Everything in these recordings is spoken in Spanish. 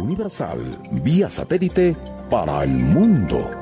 Universal, vía satélite para el mundo.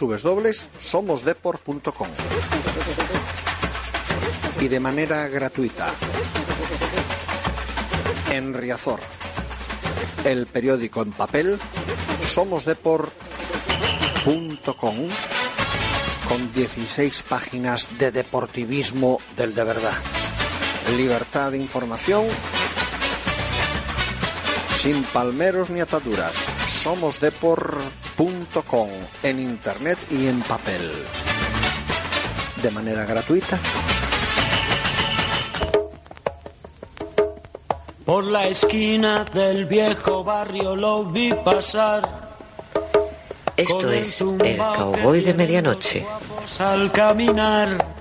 Internet www.somosdeport.com y de manera gratuita en Riazor, el periódico en papel somosdeport.com con 16 páginas de deportivismo del de verdad. Libertad de información sin palmeros ni ataduras. En internet y en papel. De manera gratuita. Por la esquina del viejo barrio lo vi pasar. Esto es El Cowboy de Medianoche. Al caminar.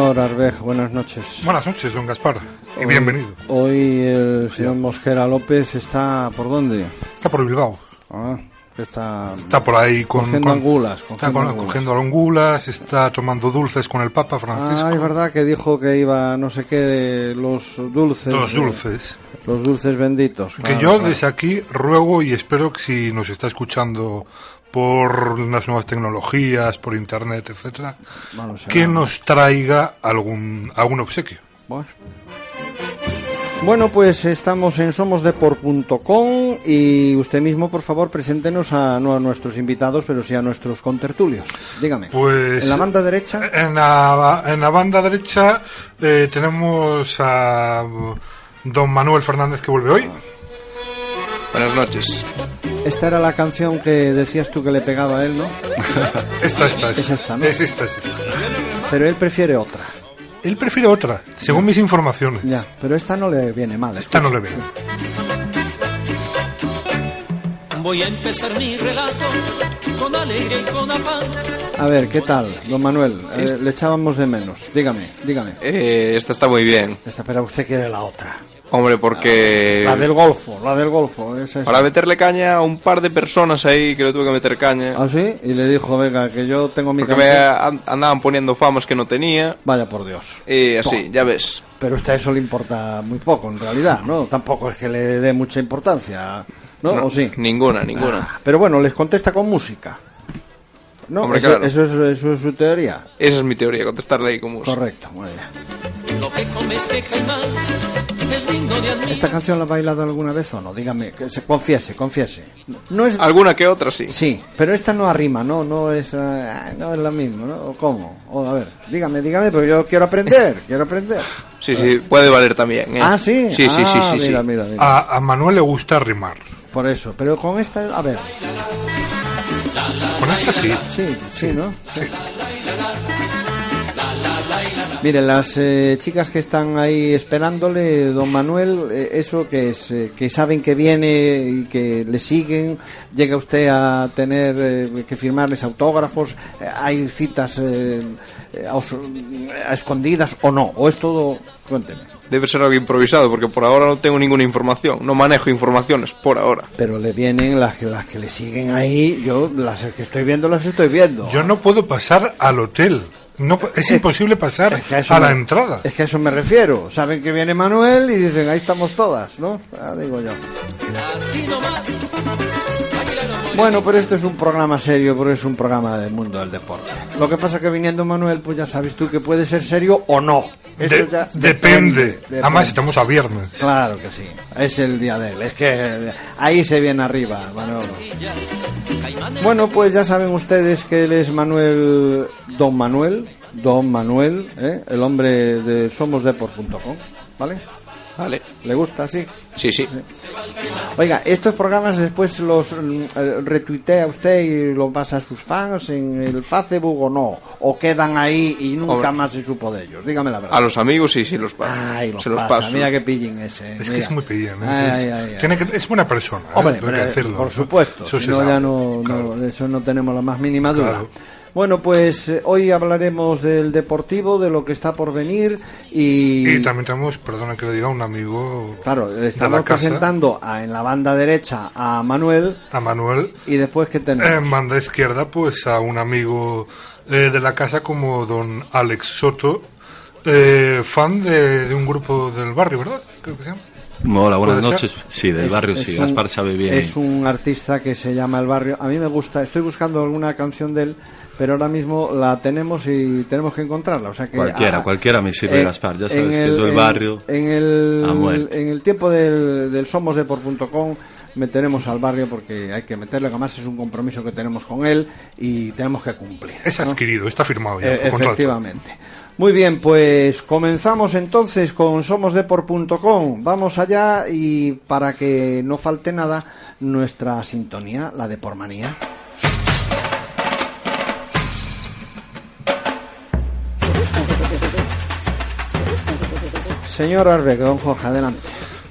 Señor Arbej, buenas noches. Buenas noches, don Gaspar, y bienvenido. Hoy el señor Mosquera López está por dónde? Está por Bilbao. Ah, que está, Está por ahí con... cogiendo con- angulas. Está cogiendo con- angulas. cogiendo angulas, está tomando dulces con el Papa Ah, Francisco. es verdad que dijo que iba no sé qué los dulces. Los eh, dulces. los dulces benditos. Que claro, yo claro. desde aquí ruego y espero que si nos está escuchando por las nuevas tecnologías, por internet, etcétera, que nos traiga algún algún obsequio. Bueno. Bueno, pues estamos en somosdeport.com y usted mismo, por favor, preséntenos a, no a nuestros invitados, pero sí a nuestros contertulios. Dígame. Pues ¿En la banda derecha? En la, en la banda derecha eh, tenemos a don Manuel Fernández que vuelve hoy. Buenas noches. Esta era la canción que decías tú que le pegaba a él, ¿no? Esta, esta, Es esta, ¿no? Es esta, es esta. Pero él prefiere otra. Él prefiere otra, según mis informaciones. Ya, pero esta no le viene mal. Esta no escucha. le veo. Voy a empezar mi relato con alegría y con afán. A ver, ¿qué tal, don Manuel? Eh, le echábamos de menos. Dígame, dígame. Eh, esta está muy bien. Esta, pero usted quiere la otra. Hombre, porque... La del Golfo, la del Golfo. esa es- Para meterle caña a un par de personas ahí que le tuve que meter caña. ¿Ah, sí? Y le dijo, venga, que yo tengo mi Porque me andaban poniendo famas que no tenía. Vaya por Dios. Y así, ya ves. Pero a usted eso le importa muy poco, en realidad, ¿no? Tampoco es que le dé mucha importancia, ¿no? No, ¿O sí? Ninguna, ninguna. Ah, pero bueno, les contesta con música. ¿No? Hombre, eso, claro. eso es, eso es su teoría. Esa es mi teoría, contestarle ahí con música. Correcto, muy bien. Lo que comes admirar. ¿Esta canción la ha bailado alguna vez o no? Dígame, que se confiese, confiese. No es... Alguna que otra, sí. Sí, pero esta no arrima, no, no es, ah, no es la misma, ¿no? ¿O ¿Cómo? O, a ver, dígame, dígame, pero yo quiero aprender, quiero aprender. Sí, sí, puede valer también. ¿eh? Ah, sí. Sí, sí, sí, Ah, sí. sí. Mira, mira, mira. A, a Manuel le gusta rimar. Por eso, pero con esta, a ver, Con esta sí. sí, sí, ¿no? Sí. Mire, las eh, chicas que están ahí esperándole, don Manuel, eh, eso que es, eh, que saben que viene y que le siguen, llega usted a tener eh, que firmarles autógrafos, hay citas a escondidas o no, o es todo, cuénteme. Debe ser algo improvisado, porque por ahora no tengo ninguna información. No manejo informaciones, por ahora. Pero le vienen las que, las que le siguen ahí. Yo las que estoy viendo las estoy viendo. Yo no puedo pasar al hotel. No, es imposible pasar Es que a la me- entrada. Es que a eso me refiero. Saben que viene Manuel y dicen, ahí estamos todas, ¿no? Ah, digo yo. Bueno, pero este es un programa serio, pero es un programa del mundo del deporte. Lo que pasa que viniendo Manuel, pues ya sabes tú que puede ser serio o no. Eso De- ya depende. depende. Además, estamos a viernes. Claro que sí, es el día de él. Es que ahí se viene arriba, Manolo. Bueno, pues ya saben ustedes que él es Manuel, Don Manuel, Don Manuel, ¿eh? el hombre de somosdeport.com, ¿vale? Vale. ¿Le gusta así? Sí, sí. Oiga, estos programas después los eh, retuitea usted y lo pasa a sus fans en el Facebook o no, o quedan ahí y nunca Hombre. más se supo de ellos. Dígame la verdad. A los amigos sí, sí los paso. Ay, los Se los pasa. paso. Mira qué pillín ese. Es que es muy pillín. es- Ay, es, ay, ay, tiene ay. que- es buena persona. ¿eh? Hombre, Hay que decirlo. por supuesto, Eso si no ya no, claro. no- de eso no tenemos la más mínima duda. Claro. Bueno, pues eh, hoy hablaremos del deportivo, de lo que está por venir y, Y también tenemos, perdona que le diga, un amigo claro, estamos presentando a- en la banda derecha a Manuel a Manuel. y después que tenemos En banda izquierda, pues a un amigo eh, de la casa como don Alex Soto, eh, fan de, de un grupo del barrio, ¿verdad? Creo que se llama. Hola, buenas ¿Puede noches. ser? Sí, del Es- barrio, es sí. un- Gaspar sabe bien. Es un artista que se llama El Barrio. A mí me gusta, estoy buscando alguna canción de él, pero ahora mismo la tenemos y tenemos que encontrarla. O sea que Cualquiera, ah, cualquiera me sirve, eh, Gaspar. Ya sabes en que el- el en- barrio. En el, a muerte. en el tiempo del, del somosdeport.com meteremos al barrio porque hay que meterle, además es un compromiso que tenemos con él y tenemos que cumplir. Es ¿no? adquirido, está firmado ya Eh, contrato. efectivamente. Muy bien, pues comenzamos entonces con somosdeport.com. Vamos allá y para que no falte nada, nuestra sintonía, la de Pormanía. Señor Arbeck, don Jorge, adelante.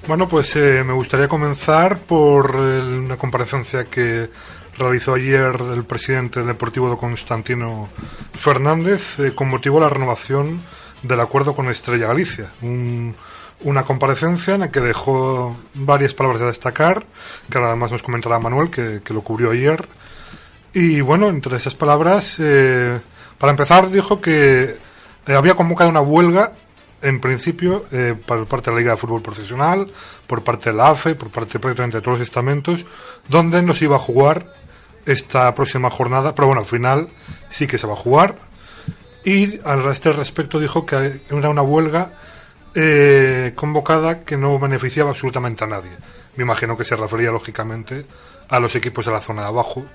Bueno, pues eh, me gustaría comenzar por eh, una comparecencia que realizó ayer el presidente Deportivo de Constantino Fernández eh, con motivo de la renovación del acuerdo con Estrella Galicia. Un- una comparecencia en la que dejó varias palabras a destacar, que ahora además nos comentará Manuel, que, que lo cubrió ayer. Y bueno, entre esas palabras, eh, para empezar, dijo que eh, había convocado una huelga, en principio, eh, por parte de la Liga de Fútbol Profesional, por parte de la AFE, por parte prácticamente de todos los estamentos, donde no se iba a jugar esta próxima jornada, pero bueno, al final sí que se va a jugar. Y al este respecto dijo que era una huelga eh, convocada que no beneficiaba absolutamente a nadie. Me imagino que se refería lógicamente a los equipos de la zona de abajo.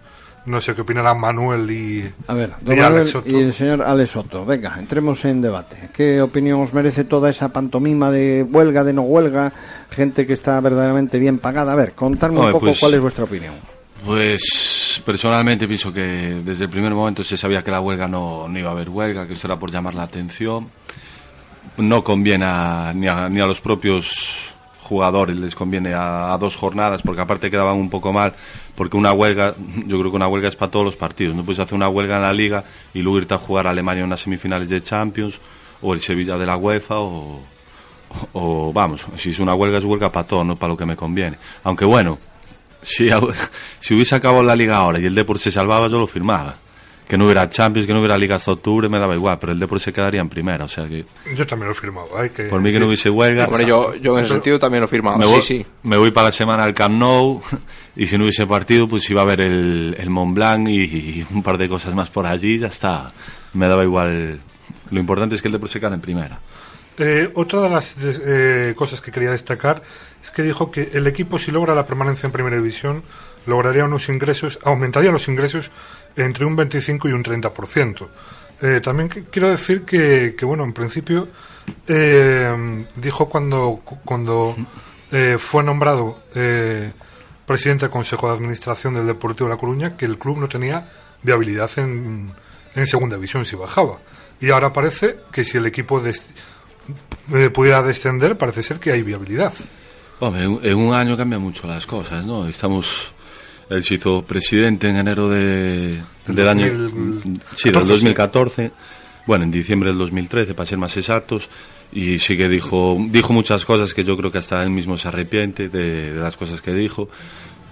No sé qué opinarán Manuel y, A ver, y don Alex Soto. y el señor Alex Soto. Venga, entremos en debate. ¿Qué opinión os merece toda esa pantomima de huelga, de no huelga? Gente que está verdaderamente bien pagada. A ver, contadme un poco pues- cuál es vuestra opinión. Pues personalmente pienso que desde el primer momento se sabía que la huelga no, no iba a haber huelga, que esto era por llamar la atención. No conviene a- ni, a, ni a los propios jugadores, les conviene a, dos jornadas, porque aparte quedaban un poco mal, porque una huelga, yo creo que una huelga es para todos los partidos. No puedes hacer una huelga en la liga y luego irte a jugar a Alemania en unas semifinales de Champions, o el Sevilla de la UEFA, o, vamos, si es una huelga es huelga para todo, no para lo que me conviene. Aunque bueno, si, si hubiese acabado la liga ahora y el Depor se salvaba, yo lo firmaba. Que no hubiera Champions, que no hubiera liga hasta octubre, me daba igual, pero el Depor se quedaría en primera, o sea que Yo también lo he firmado. hay que- por mí que sí. no hubiese huelga. Hombre, yo, yo en ese sentido también lo firmaba. me Sí, voy, sí. me voy para la semana al Camp Nou y si no hubiese partido, pues iba a haber el, el Mont Blanc y, y un par de cosas más por allí, ya está. Me daba igual. Lo importante es que el Depor se quede en primera. Eh, otra de las des- eh, cosas que quería destacar es que dijo que el equipo, si logra la permanencia en primera división, lograría unos ingresos, aumentaría los ingresos entre un 25 y un 30%. Eh, también quiero decir que, que, bueno, en principio, eh, dijo cuando, cuando eh, fue nombrado eh, presidente del Consejo de Administración del Deportivo de La Coruña que el club no tenía viabilidad en, en segunda división si bajaba. Y ahora parece que si el equipo des- eh, pudiera descender, parece ser que hay viabilidad. Hombre, en un año cambian mucho las cosas, ¿no? Estamos... Él se hizo presidente en enero de, Del del año... 2014, Sí, del 2014. bueno, en diciembre del 2013, para ser más exactos, y sí que dijo, dijo muchas cosas que yo creo que hasta él mismo se arrepiente de, de las cosas que dijo.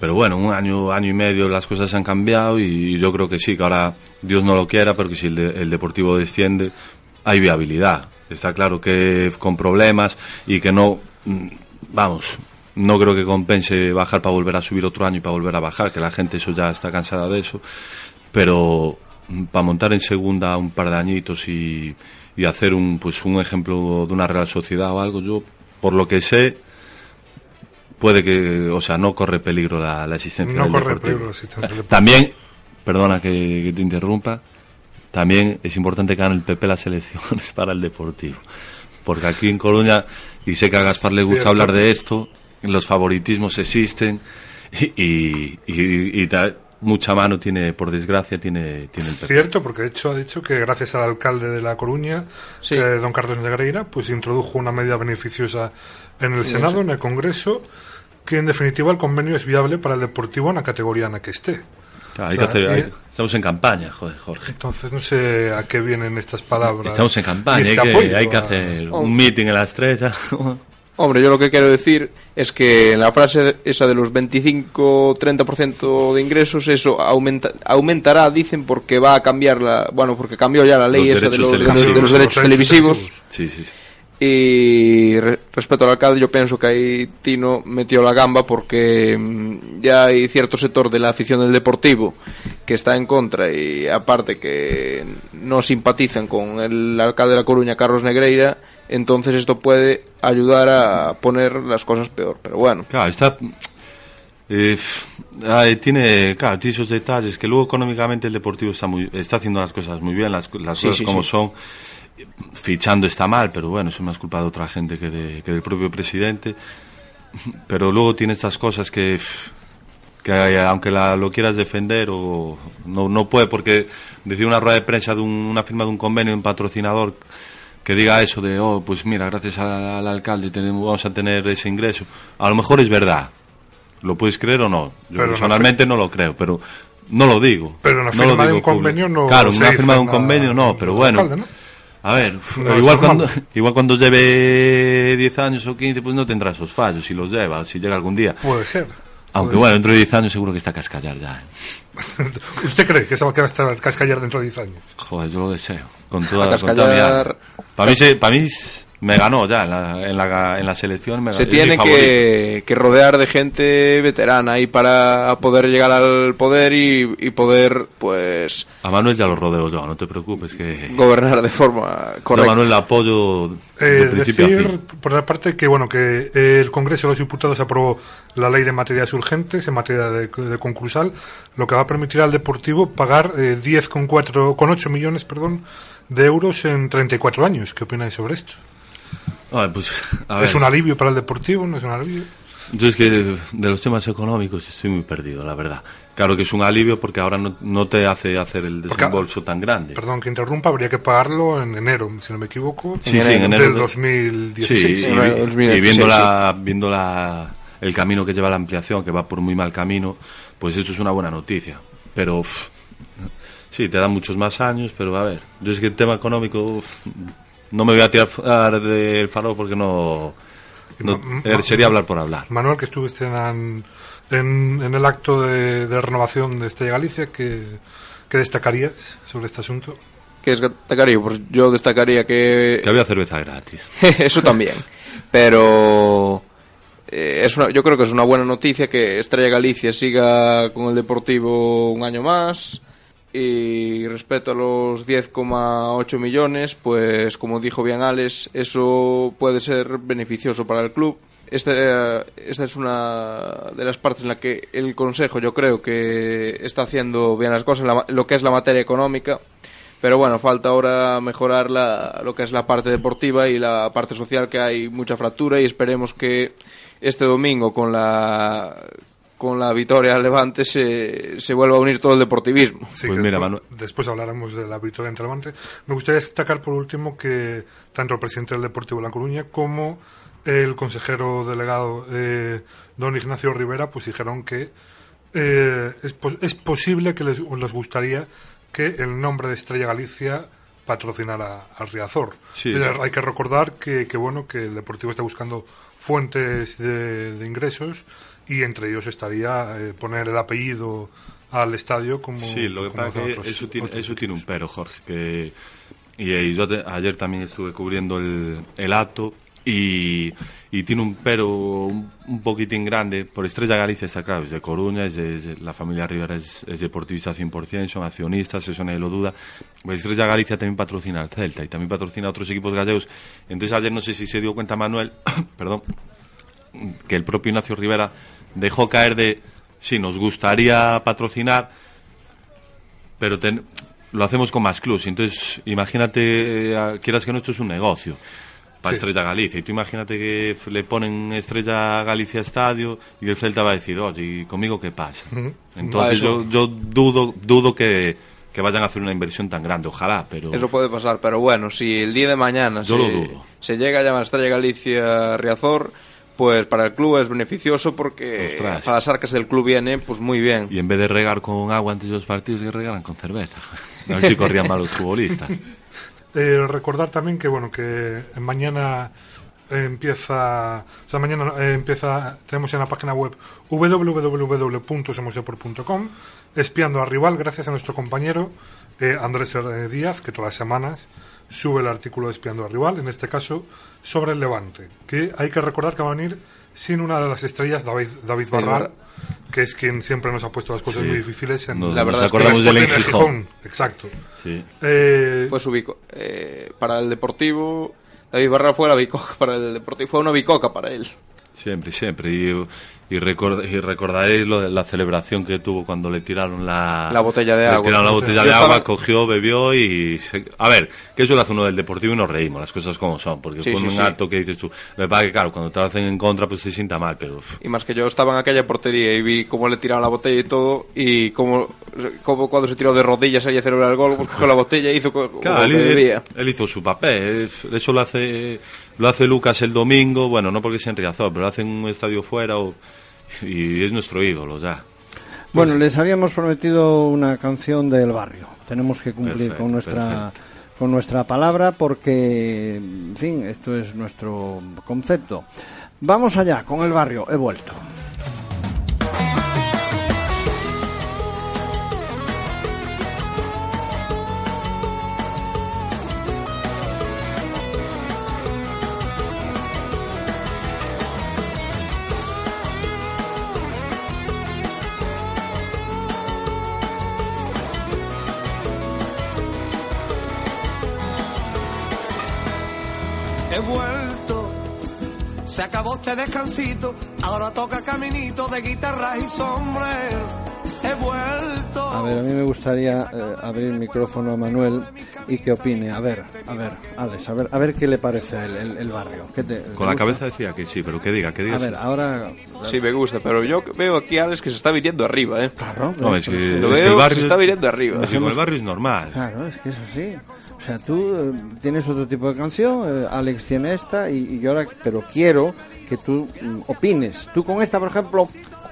Pero bueno, un año, año y medio las cosas han cambiado y yo creo que sí, que ahora Dios no lo quiera, pero que si el, de- el Deportivo desciende, hay viabilidad. Está claro que con problemas y que no, mm, vamos, no creo que compense bajar para volver a subir otro año y para volver a bajar, que la gente eso ya está cansada de eso. Pero mm, para montar en segunda un par de añitos y, y hacer un, pues un ejemplo de una Real Sociedad o algo, yo, por lo que sé, puede que, o sea, no corre peligro la, la existencia No del corre Deportivo. peligro la existencia del Deportivo. También, perdona que, que te interrumpa, también es importante que gane el PP las elecciones para el Deportivo. Porque aquí en Coruña, y sé que a Gaspar le gusta hablar de esto, los favoritismos existen y, y, y- y ta- mucha mano tiene, por desgracia, tiene, tiene el PP. Cierto, porque de hecho ha dicho que gracias al alcalde de La Coruña, Sí. eh, don Carlos Negreira, pues introdujo una medida beneficiosa en el Senado, en el Congreso, que en definitiva el convenio es viable para el Deportivo en la categoría en la que esté. Claro, hay O sea, que hacer- hay- y- estamos en campaña, joder, Jorge. Entonces no sé a qué vienen estas palabras. Estamos en campaña, hay este que, apoyo hay que a- hacer Oh. un meeting en la estrella. Hombre, yo lo que quiero decir es que en la frase esa de los 25-30% de ingresos, eso aumenta, aumentará, dicen, porque va a cambiar la. Bueno, porque cambió ya la ley Los esa de los, de los- de televisivos. los derechos televisivos. sí, sí. Y re- respecto al alcalde, yo pienso que ahí Tino metió la gamba porque mm, ya hay cierto sector de la afición del deportivo que está en contra y aparte que no simpatizan con el alcalde de La Coruña, Carlos Negreira, entonces esto puede ayudar a poner las cosas peor. Pero bueno, Claro, está. eh, tiene, claro, tiene esos detalles que luego económicamente el Deportivo está muy, está haciendo las cosas muy bien, las, las Sí, cosas sí, como sí. son. Fichando está mal, pero bueno, eso es más culpa de otra gente que, de- que del propio presidente. Pero luego tiene estas cosas que, que aunque la, lo quieras defender o no, no puede, porque decir una rueda de prensa de un- una firma de un convenio, un patrocinador que diga eso de, oh, pues mira, gracias al, al alcalde tenemos, vamos a tener ese ingreso. A lo mejor es verdad. ¿Lo puedes creer o no? Yo Pero no personalmente no lo creo, pero no lo digo. Pero en la No firma lo de un convenio público. no Claro, una firma de un convenio no, pero bueno. alcalde, ¿no? A ver, No, igual, cuando, igual cuando lleve 10 años o 15, pues no tendrá esos fallos, si los lleva, si llega algún día. Puede ser. Aunque Puede bueno, dentro de 10 años seguro que está a cascallar ya. ¿eh? ser. ¿Usted cree que se va a hasta cascallar dentro de 10 años? Joder, yo lo deseo. Con toda, A con toda mi cascallar. Para mí, se- para mí me ganó ya en la, en la, en la selección. Me se tiene que, que rodear de gente veterana ahí para poder llegar al poder y, y poder, pues, A Manuel ya lo rodeo yo, no te preocupes que... gobernar de forma a correcta. Manuel le apoyo Eh, de principio a decir, fin. por la parte, que bueno que eh, el Congreso de los Diputados aprobó la ley de materias urgentes en materia de, de concursal, lo que va a permitir al Deportivo pagar eh, 10,4 con 8 millones perdón, de euros en 34 años. ¿Qué opináis sobre esto? Ay, pues, a ver, ¿Es un alivio para el Deportivo? ¿No es un alivio? Yo es que de, de los temas económicos estoy muy perdido, la verdad. Claro que es un alivio porque ahora no, no te hace hacer el Porque- desembolso tan grande. Perdón que interrumpa, habría que pagarlo en enero, si no me equivoco, Sí, sí, en enero del de- 2016. Sí, y, En el vi- 2016, y viendo, la, viendo la, el camino que lleva la ampliación, que va por muy mal camino, pues esto es una buena noticia. Pero uf, sí, te dan muchos más años, pero a ver, yo es que el tema económico uf, no me voy a tirar del faro porque no, eh, sería hablar por hablar. Manuel, que estuviste en, en, en el acto de, de renovación de Estrella Galicia, ¿qué, qué destacarías sobre este asunto? ¿Qué destacaría? Pues yo destacaría que... Que había cerveza gratis. Eso también. Pero eh, es una, yo creo que es una buena noticia que Estrella Galicia siga con el Deportivo un año más. Y respecto a los 10,8 millones, pues como dijo bien Alex, eso puede ser beneficioso para el club. Esta, esta es una de las partes en la que el Consejo yo creo que está haciendo bien las cosas, la- lo que es la materia económica. Pero bueno, falta ahora mejorar la, lo que es la parte deportiva y la parte social, que hay mucha fractura y esperemos que este domingo con la con la victoria al Levante se, se vuelva a unir todo el deportivismo. Sí, Pues mira, después, Manuel. después hablaremos de la victoria ante Levante. Me gustaría destacar por último que tanto el presidente del Deportivo de La Coruña como el consejero delegado eh, don Ignacio Rivera pues dijeron que eh, es, es posible que les, les gustaría que el nombre de Estrella Galicia patrocinar a, a Riazor. Sí. Decir, hay que recordar que, que, bueno que el Deportivo está buscando fuentes de, de ingresos y entre ellos estaría eh, poner el apellido al estadio como Sí, lo que pasa es que eso tiene, eso tiene un pero, Jorge. Que, y, y yo te- ayer también estuve cubriendo el, el acto y, y tiene un pero un, un poquitín grande. Por Estrella Galicia está claro, es de Coruña, es de- es de- la familia Rivera es, es deportivista 100%, son accionistas, eso nadie lo duda. Pues Estrella Galicia también patrocina al Celta y también patrocina a otros equipos gallegos. Entonces ayer no sé si se dio cuenta Manuel, perdón, que el propio Ignacio Rivera dejó caer de sí, nos gustaría patrocinar, pero ten- lo hacemos con más clubs. Entonces, imagínate, eh, quieras que no, esto es un negocio para Sí. Estrella Galicia. Y tú imagínate que f- le ponen Estrella Galicia Estadio y el Celta va a decir, oye, ¿y conmigo qué pasa? Entonces, yo, yo dudo, dudo que, que vayan a hacer una inversión tan grande. Ojalá, pero. Eso puede pasar, pero bueno, si el día de mañana Yo se, lo dudo. se llega a llamar Estrella Galicia Riazor, pues para el club es beneficioso porque Ostras. para las arcas del club viene pues muy bien. Y en vez de regar con agua antes de los partidos, que regalan con cerveza. A ver si corrían mal los futbolistas. Eh, recordar también que bueno que mañana empieza o sea mañana eh, empieza tenemos en la página web www.somosdepor.com espiando a rival gracias a nuestro compañero eh, Andrés eh, Díaz que todas las semanas sube el artículo de espiando a rival en este caso sobre el Levante que hay que recordar que va a venir sin una de las estrellas David David Barral Barral. que es quien siempre nos ha puesto las cosas Sí. muy difíciles en La verdad nos es que acordamos del Sporting de Gijón. exacto Sí. Eh, Fue su bico- eh, para el Deportivo, David Barra fue la bicoca para el Deportivo, fue una bicoca para él. Siempre, siempre. Y, y, record- y recordaréis lo de la celebración que tuvo cuando le tiraron la, La botella de le agua. tiraron la botella de estaba- agua, cogió, bebió y... se- A ver, que eso lo hace uno del Deportivo y nos reímos, las cosas como son. Porque Sí, fue sí, un sí. acto que dices tú... Lo que pasa que, claro, cuando te lo hacen en contra, pues te sienta mal, pero... Y más que yo estaba en aquella portería y vi cómo le tiraron la botella y todo, y cómo, cómo cuando se tiró de rodillas ahí a celebrar el gol, pues cogió la botella y hizo Claro, él, debía. él hizo su papel. es- Eso lo hace lo hace Lucas el domingo. Bueno, no porque sea en Riazor, pero lo hace en un estadio fuera o- y es nuestro ídolo ya. Bueno, les habíamos prometido una canción del barrio. Tenemos que cumplir Perfecto, con nuestra perfecto. con nuestra palabra porque, en fin, esto es nuestro concepto. Vamos allá con el barrio. He vuelto. Descansito, ahora toca caminito de guitarras y sombrero. He vuelto. A ver, a mí me gustaría eh, abrir el micrófono a Manuel y que opine. A ver, a ver, Alex, a ver, a ver qué le parece a él, el, el barrio. ¿Qué te- Con la gusta? cabeza decía que sí, pero que diga, que diga. A ver, ahora. Sí, me gusta, pero yo veo aquí a Alex que se está viniendo arriba, ¿eh? Claro, No, es que, sí. Lo es que veo el que barrio se está viniendo arriba. es que con el barrio es normal. Claro, es que es así. O sea, tú eh, tienes otro tipo de canción, eh, Alex tiene esta, y, y yo ahora, pero quiero que tú mm, opines. Tú con esta, por ejemplo,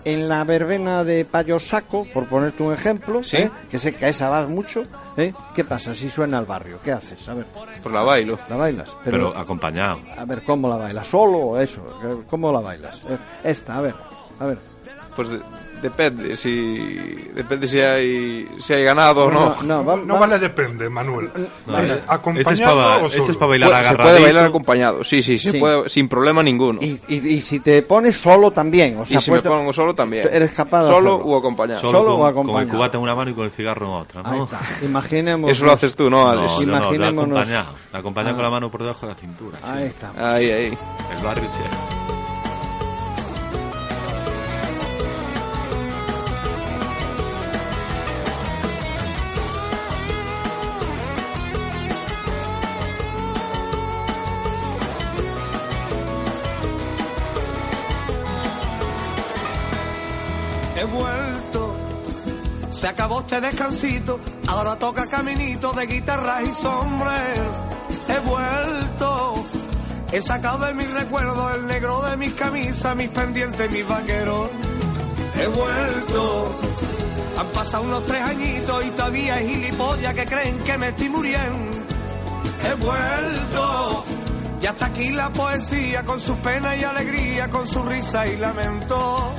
en la verbena de Payo Saco, por ponerte un ejemplo, Sí. ¿eh? que sé que a esa vas mucho, ¿eh? ¿qué pasa si suena al barrio? ¿Qué haces? A ver, Pues la bailo. ¿la bailas? Pero acompañado. A ver, ¿cómo la bailas? ¿Solo o eso? ¿Cómo la bailas? Eh, Esta, a ver, a ver. Pues de- depende, si depende si hay si hay ganado o no. no, va- no va- vale depende, Manuel. No, ¿Es este- acompañado este es para- o este solo? es para bailar Puede- se puede bailar acompañado, sí, sí, se Sí. puede sin problema ninguno. Y, y- y si te pones solo también, o sea, y si puesto- me pongo solo también. eres capaz de Solo hacerlo. o acompañado. Solo, Solo o con, acompañado. con el cubata en una mano y con el cigarro en otra. ¿no? Ahí está. Imaginemos. Eso lo haces tú, ¿no, No, Alex? no, Imaginémonos- acompañado. Acompañado Ah. con la mano por debajo de la cintura. sí. Ahí está. Ahí, ahí. El barrio descansito, ahora toca caminito de guitarras y sombrero. He vuelto, he sacado de mis recuerdos el negro de mis camisas, mis pendientes, mis vaqueros. He vuelto, han pasado unos tres añitos y todavía hay gilipollas que creen que me estoy muriendo. he vuelto. Y hasta aquí la poesía con su pena y alegría, con su risa y lamento.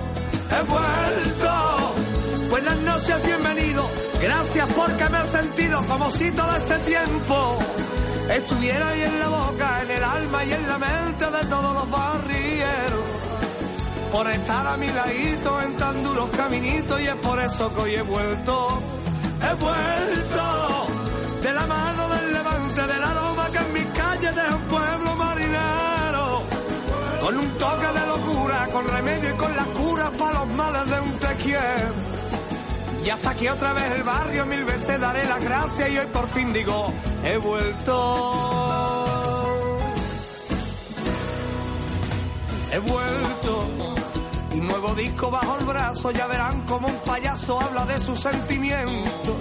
He vuelto. Buenas noches, bienvenido. Gracias porque me he sentido como si todo este tiempo estuviera ahí en la boca, en el alma y en la mente de todos los barrieros. Por estar a mi ladito en tan duros caminitos y es por eso que hoy he vuelto. He vuelto de la mano del levante, del aroma que en mis calles de un pueblo marinero. Con un toque de locura, con remedio y con las curas para los males de un te. Y hasta aquí otra vez el barrio, mil veces daré las gracias y hoy por fin digo, he vuelto. He vuelto. Y nuevo disco bajo el brazo, ya verán como un payaso habla de sus sentimientos.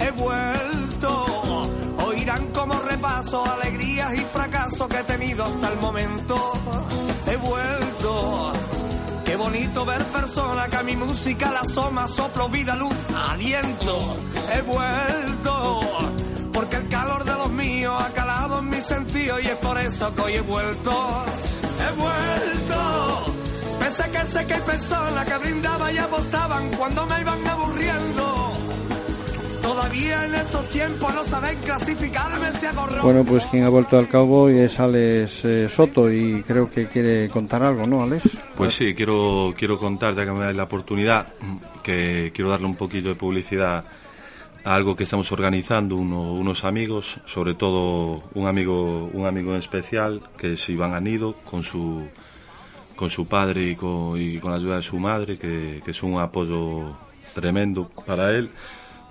He vuelto. Oirán como repaso alegrías y fracasos que he tenido hasta el momento. He vuelto. Qué bonito ver personas que a mi música la asoma, soplo, vida, luz, aliento. He vuelto, porque el calor de los míos ha calado en mi sentido y es por eso que hoy he vuelto. He vuelto, pese que sé que hay personas que brindaban y apostaban cuando me iban aburriendo. Todavía en estos tiempos no saben clasificarme si hago rock. Bueno, pues quien ha vuelto al cowboy es Alex eh, Soto y creo que quiere contar algo, ¿no, Alex? Pues sí, quiero, quiero contar, ya que me dais la oportunidad, que quiero darle un poquito de publicidad a algo que estamos organizando uno- unos amigos, sobre todo un amigo, un amigo en especial, que es Iván Anido, con su, con su padre y con, y con la ayuda de su madre, que, que es un apoyo tremendo para él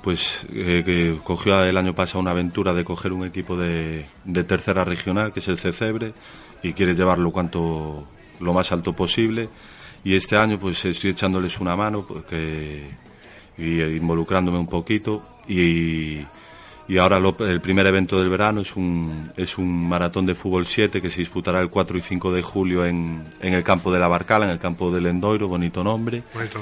pues eh, que cogió el año pasado una aventura de coger un equipo de, de tercera regional, que es el Cecebre, y quiere llevarlo cuanto lo más alto posible. Y este año pues estoy echándoles una mano porque, y eh, involucrándome un poquito. Y, y ahora lo- el primer evento del verano es un, es un maratón de fútbol 7 que se disputará el 4 y 5 de julio en, en el campo de la Barcala, en el campo del Endoiro, bonito nombre. Bonito.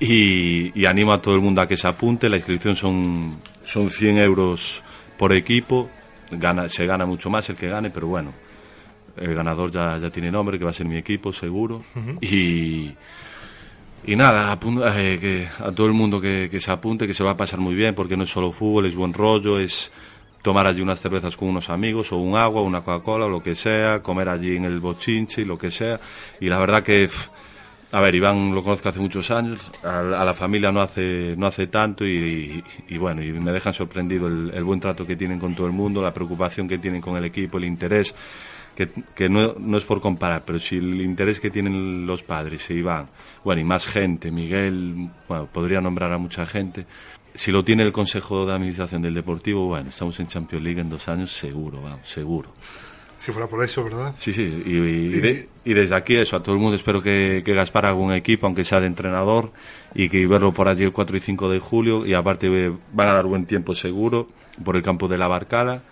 Y, y animo a todo el mundo a que se apunte. La inscripción son, son 100 euros por equipo. Gana, se gana mucho más el que gane, pero bueno, el ganador ya, ya tiene nombre, que va a ser mi equipo, seguro. Y, y nada, apun- eh, que a todo el mundo que, que se apunte, que se va a pasar muy bien, porque no es solo fútbol, es buen rollo, es tomar allí unas cervezas con unos amigos, o un agua, una Coca-Cola, o lo que sea, comer allí en el bochinche y lo que sea. Y la verdad que, a ver, Iván lo conozco hace muchos años, a, a la familia no hace, no hace tanto, y, bueno, y me dejan sorprendido el buen trato que tienen con todo el mundo, la preocupación que tienen con el equipo, el interés que, que no, no es por comparar, pero si el interés que tienen los padres e Iván, bueno, y más gente, Miguel, bueno, podría nombrar a mucha gente, si lo tiene el Consejo de Administración del Deportivo, bueno, estamos en Champions League en dos años, seguro, vamos, seguro. Si fuera por eso, ¿verdad? Sí, sí, y, y de- y desde aquí eso, a todo el mundo espero que, que Gaspar haga un equipo, aunque sea de entrenador, y que verlo por allí el 4 y 5 de julio, y aparte van a dar buen tiempo seguro por el campo de la Barcala,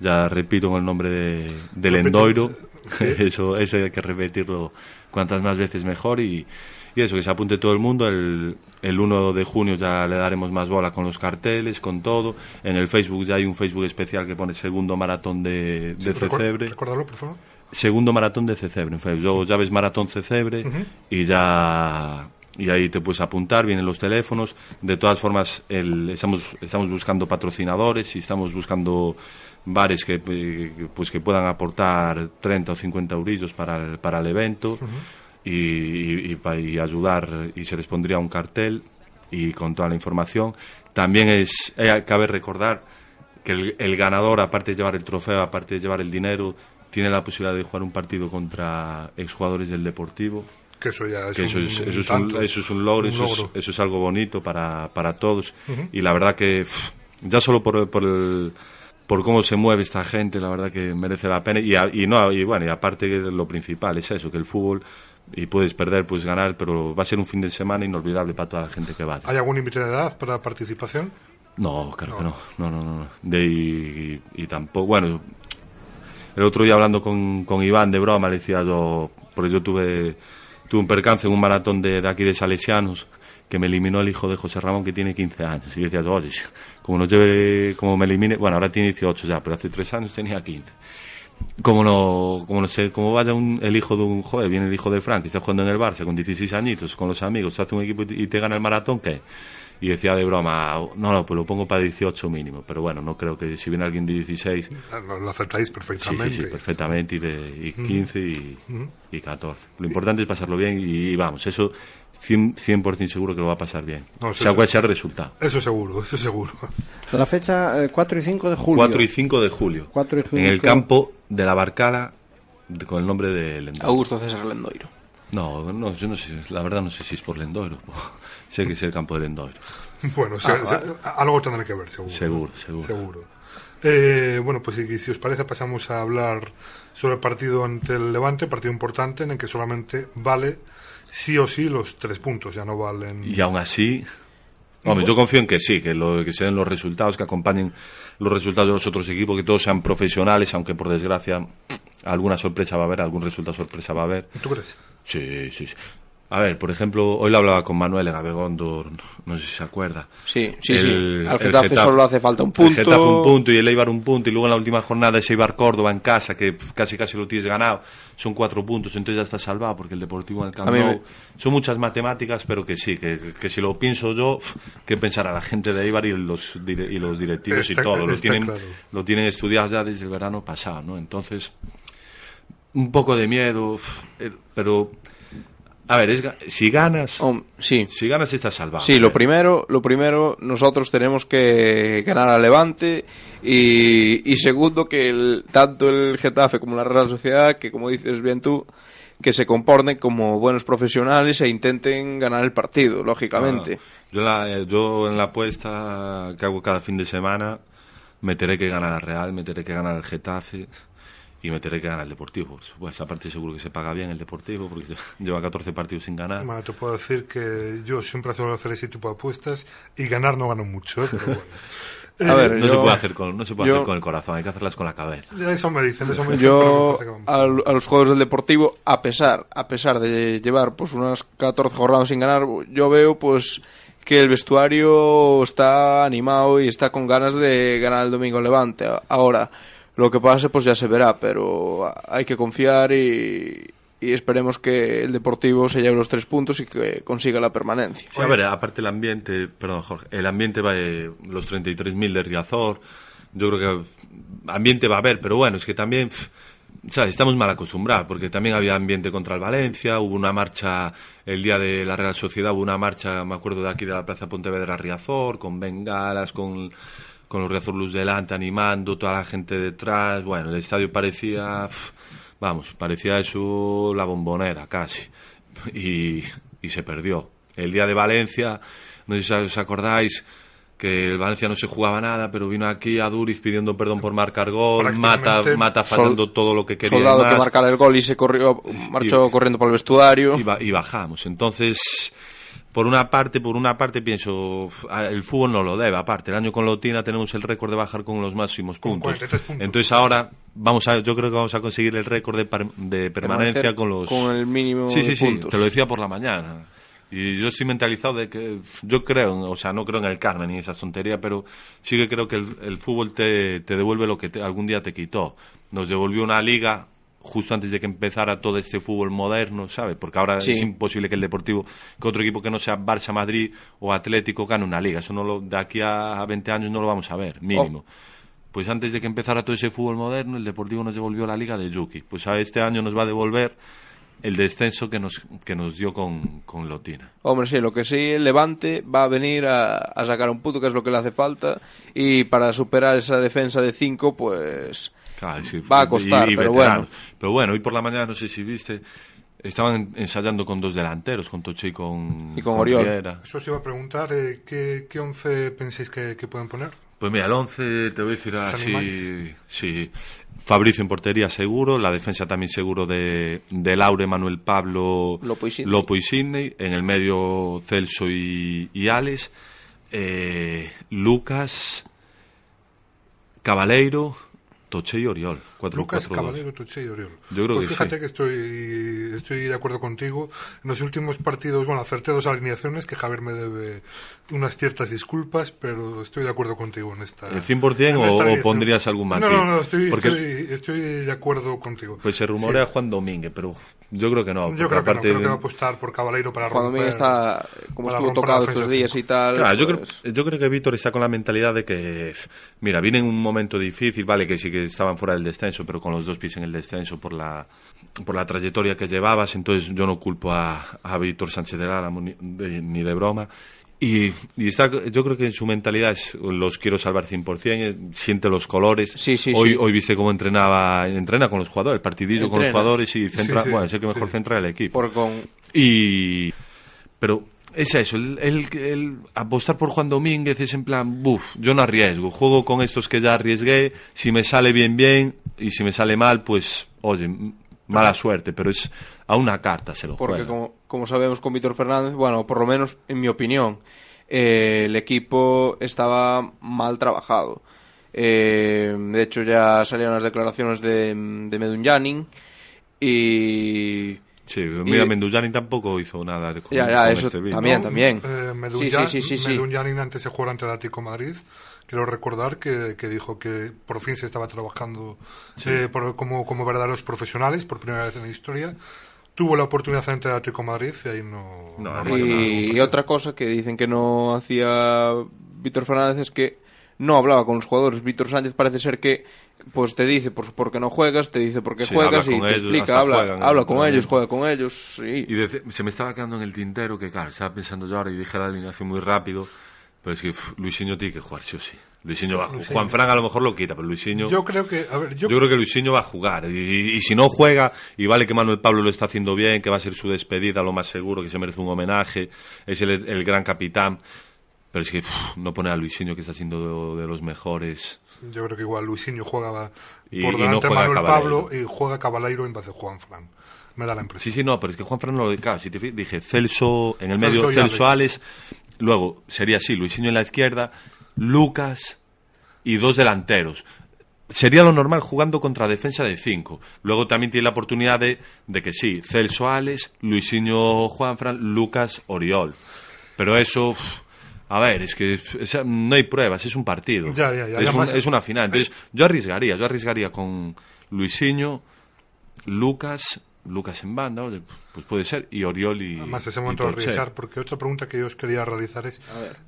ya repito con el nombre de, del Endoiro, sí. eso, eso hay que repetirlo cuantas más veces mejor, y, y eso, que se apunte todo el mundo, el, el 1 de junio ya le daremos más bola con los carteles, con todo, en el Facebook ya hay un Facebook especial que pone segundo maratón de, de Sí, Cecebre. Recuérdalo, por favor. Segundo maratón de Cecebre. en Facebook. Luego ya ves maratón Cecebre Ujú. y ya y ahí te puedes apuntar, vienen los teléfonos. De todas formas, el- estamos estamos buscando patrocinadores y estamos buscando bares que eh, pues que puedan aportar 30 o 50 eurillos para el, para el evento y, y- y y ayudar y se les pondría un cartel y con toda la información. También es eh, cabe recordar que el, el ganador, aparte de llevar el trofeo, aparte de llevar el dinero, tiene la posibilidad de jugar un partido contra exjugadores del Deportivo. Que eso ya es Que eso, un- es, eso, es un, tanto, eso es un logro, un eso. Es, eso es algo bonito para, para todos. Y la verdad que ya solo por, por, el- por cómo se mueve esta gente, la verdad que merece la pena. Y, a- y, no, y bueno, y aparte que lo principal es eso, que el fútbol, y puedes perder, puedes ganar, pero va a ser un fin de semana inolvidable para toda la gente que vaya. ¿Hay algún límite de edad para participación? No, claro que no. No, no, no. De, y, y tampoco. Bueno, el otro día hablando con, con Iván de broma, le decía yo. Porque yo tuve, tuve un percance en un maratón de, de aquí de Salesianos que me eliminó el hijo de José Ramón que tiene 15 años. Y decía, oye, como, no lleve, como me elimine, bueno, ahora tiene 18 ya, pero hace 3 años tenía 15. Como no, como no sé, como vaya un, el hijo de un joder, viene el hijo de Frank, que está jugando en el Barça con 16 añitos, con los amigos, hace un equipo y te gana el maratón, ¿qué? Y decía de broma, no, no, pues lo pongo para 18 mínimo, pero bueno, no creo que si viene alguien de 16... Lo, aceptáis perfectamente. Sí, sí, perfectamente, y, de, 15 y, y, 14. Lo importante es pasarlo bien y, vamos, eso 100%, seguro que lo va a pasar bien. No, sea cual sea el resultado. Eso seguro, eso seguro. La fecha 4 eh, y 5 de julio. 4 y 5 de julio. 4 y 5 en el campo de la Barcala con el nombre de Lendoiro. Augusto César Lendoiro. No, no, yo no sé, la verdad no sé si es por Lendoiro. sé que es el campo de Lendoiro. Bueno, ah, algo tendrá que ver, seguro. Seguro, seguro. seguro. Eh, bueno, pues si, si, os parece pasamos a hablar sobre el partido ante el Levante, partido importante en el que solamente vale sí o sí los tres puntos, ya no valen... Y aún así... Hombre, yo confío en que sí, que, lo, que se den los resultados, que acompañen los resultados de los otros equipos, que todos sean profesionales, aunque por desgracia alguna sorpresa va a haber, algún resultado sorpresa va a haber. ¿Tú crees? Sí, sí. sí. A ver, por ejemplo, hoy lo hablaba con Manuel Gabegondor, no sé si se acuerda. Sí, sí, sí. Al Getafe, solo hace falta un punto. El Getafe un punto y el Eibar un punto y luego en la última jornada ese Eibar Córdoba en casa que casi casi lo tienes ganado, son cuatro puntos, entonces ya está salvado porque el Deportivo en el Camp Son muchas matemáticas, pero que sí, que, que, si lo pienso yo, que pensar a la gente de Eibar y los, y los directivos y todo. Lo tienen, lo tienen estudiado ya desde el verano pasado, ¿no? Entonces, un poco de miedo, eh, pero a ver, si ganas, sí. si ganas estás salvado. Sí, lo primero, lo primero, nosotros tenemos que ganar a Levante y, y segundo que el, tanto el Getafe como la Real Sociedad, que como dices bien tú, que se comporten como buenos profesionales e intenten ganar el partido, lógicamente. yo, eh, yo en la apuesta que hago cada fin de semana meteré que gana la Real, meteré que gana el Getafe y meteré que ganar el Deportivo. Pues aparte seguro que se paga bien el Deportivo porque lleva 14 partidos sin ganar. Bueno, te puedo decir que yo siempre hacer ese tipo de apuestas y ganar no gano mucho, ¿eh? pero bueno. A ver, no, se puede, hacer con, no se puede hacer con el corazón, hay que hacerlas con la cabeza. Eso me dicen, eso me dicen. Yo, a, a, los juegos del Deportivo, a pesar, a pesar de llevar pues unas 14 jornadas sin ganar, yo veo pues que el vestuario está animado y está con ganas de ganar el domingo Levante. Ahora, lo que pase pues ya se verá, pero hay que confiar y, esperemos que el Deportivo se lleve los tres puntos y que consiga la permanencia. a ver, aparte el ambiente, perdón Jorge, el ambiente va de los 33.000 de Riazor, yo creo que ambiente va a haber, pero bueno, es que también... estamos mal acostumbrados, porque también había ambiente contra el Valencia, hubo una marcha el día de la Real Sociedad, hubo una marcha, me acuerdo de aquí de la Plaza Pontevedra Riazor, con bengalas, con con los Riazor Luz delante animando, toda la gente detrás. Bueno, el estadio parecía, vamos, parecía eso la bombonera casi. Y, y se perdió. El día de Valencia, no sé si os acordáis, que el Valencia no se jugaba nada, pero vino aquí a Duriz pidiendo perdón por marcar gol, Mata, Mata fallando todo lo que quería. Soldado que marcara el gol y se corrió, marchó corriendo por el vestuario. y bajamos. Entonces, por una parte, por una parte pienso, el fútbol no lo debe, aparte, el año con Lotina tenemos el récord de bajar con los máximos puntos. Entonces ahora vamos a, yo creo que vamos a conseguir el récord de, permanencia con los con el mínimo sí, sí, sí, te lo decía por la mañana. Y yo estoy mentalizado de que, yo creo, o sea, no creo en el Carmen ni esa tontería, pero sí que creo que el, fútbol te, te, devuelve lo que algún día te quitó. Nos devolvió una liga justo antes de que empezara todo este fútbol moderno, ¿sabes? Porque ahora es imposible que el Deportivo, que otro equipo que no sea Barça, Madrid o Atlético gane una liga. Eso no lo, de aquí a 20 años no lo vamos a ver, mínimo. Oh. Pues antes de que empezara todo ese fútbol moderno, el Deportivo nos devolvió la liga de Yuki. Pues a este año nos va a devolver el descenso que nos, que nos dio con, con Lotina. Hombre, sí, lo que sí, el Levante va a venir a, a sacar un punto, que es lo que le hace falta, y para superar esa defensa de 5, pues va a costar, pero bueno. Pero bueno, hoy por la mañana, no sé si viste, estaban ensayando con dos delanteros, con Toche y con, y con, Oriol. Eso os iba a preguntar, eh, ¿qué, ¿qué, once pensáis que, que, pueden poner? Pues mira, el once te voy a decir así, sí, Fabricio en portería seguro, la defensa también seguro de, de Laure, Manuel Pablo, Lopo y Sidney, en el medio Celso y, y Alex, eh, Lucas, Cabaleiro, Toche y Oriol. 4 Lucas 4-2. Caballero, Tuche y Oriol. Yo creo pues que fíjate sí. que estoy, estoy de acuerdo contigo. En los últimos partidos, bueno, acerté dos alineaciones que Javier me debe unas ciertas disculpas, pero estoy de acuerdo contigo en esta. ¿El 100% en o- esta o pondrías algún matiz? No, no, no, estoy, Porque- estoy, estoy de acuerdo contigo. Pues se rumorea Sí. Juan Domínguez, pero yo creo que no. Yo creo que no, creo que va a apostar por Caballero para Juan romper. Domínguez está, como estuvo tocado estos días y tal. Claro, yo, pues, creo, yo creo que Víctor está con la mentalidad de que, mira, viene en un momento difícil, vale, que sí que estaban fuera del descenso, pero con los dos pies en el descenso por la, por la trayectoria que llevabas, entonces yo no culpo a, a Víctor Sánchez de Lara ni de, ni de broma. Y, y está, yo creo que en su mentalidad es, los quiero salvar 100%, eh, siente los colores. Sí, sí, hoy, sí. hoy viste cómo entrenaba, entrena con los jugadores, el partidillo con los jugadores y centra, bueno, es el que mejor centra el equipo. por con, Y. Pero es eso, el, el- el apostar por Juan Domínguez es en plan, buf, yo no arriesgo, juego con estos que ya arriesgué, si me sale bien, bien, y si me sale mal, pues, oye, mala suerte, pero es a una carta se lo porque juega. como, como sabemos con Víctor Fernández, bueno, por lo menos en mi opinión, eh, el equipo estaba mal trabajado. Eh, de hecho, ya salieron las declaraciones de, de Medunjanin y... Sí, mira, y- Mendujani tampoco hizo nada con, Ya, ya, con eso este también, también. Eh, Sí, sí, sí, sí, sí. Medunjanin antes de jugar ante el Atlético Madrid, quiero recordar que, que dijo que por fin se estaba trabajando eh, por- como, como verdaderos profesionales por primera vez en la historia. Tuvo la oportunidad ante el Atlético Madrid y ahí no... No, no no. Y, y otra cosa que dicen que no hacía Víctor Fernández es que no hablaba con los jugadores. Víctor Sánchez parece ser que pues te dice por, por qué no juegas, te dice por qué Sí, juegas y te ellos, explica, habla, juegan, habla con realmente. ellos, juega con ellos. Sí. Y de- se me estaba quedando en el tintero que, claro, estaba pensando yo ahora y dije la alineación muy rápido, pero es que uf, Luisinho tiene que jugar, sí o sí. Luisinho va a jugar. Luisinho. Juan Fran a lo mejor lo quita, pero Luisinho... Yo creo que... A ver, yo, Yo creo que Luisinho va a jugar. Y, y- y si no juega, y vale que Manuel Pablo lo está haciendo bien, que va a ser su despedida, lo más seguro, que se merece un homenaje, es el, el gran capitán. Pero es que no poner a Luisinho, que está siendo de, de los mejores. yo creo que igual Luisinho juega Y- por y no delante de juega Manuel. Pablo y juega Caballero en vez de Juan Fran. Me da la impresión. Sí, sí, no, pero es que Juan Fran no lo claro, si te dije Celso en el Celso medio, Celso Alex. Luego sería así, Luisinho en la izquierda, Lucas y dos delanteros. Sería lo normal jugando contra defensa de cinco. Luego también tiene la oportunidad de, de que sí, Celso Alex, Luisinho Juanfran, Lucas Oriol. Pero eso, a ver, es que no hay pruebas, es un partido. Ya, ya, ya, es, además- un- es una final. Entonces, yo arriesgaría, yo arriesgaría con Luisinho, Lucas, Lucas en banda, oye, pues puede ser, y Oriol y. Además, ese momento de arriesgar, porque otra pregunta que yo os quería realizar es,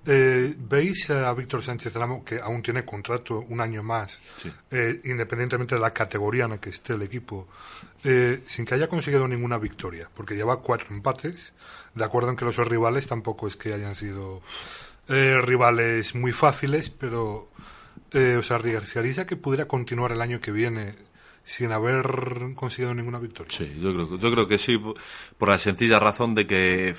eh, ¿veis a Víctor Sánchez Ramo, que aún tiene contrato un año más, Sí. eh, independientemente de la categoría en la que esté el equipo, eh, sin que haya conseguido ninguna victoria? Porque lleva cuatro empates, de acuerdo en que los rivales tampoco es que hayan sido eh, rivales muy fáciles, pero eh, ¿os arriesgaríais a que pudiera continuar el año que viene sin haber conseguido ninguna victoria? Sí, yo creo, yo creo que sí, por- la sencilla razón de que.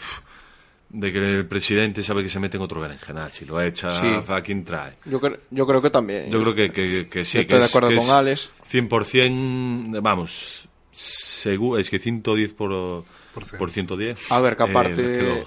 De que el presidente sabe que se mete en otro berenjenal. Si lo echa, Sí. ¿a quién trae? Yo, cre- yo creo que también. Yo creo que, que, que sí. Yo que de es- acuerdo con es Alex. 100%, vamos, seguro, es que 110 por, Por por 110. A ver, que eh, aparte,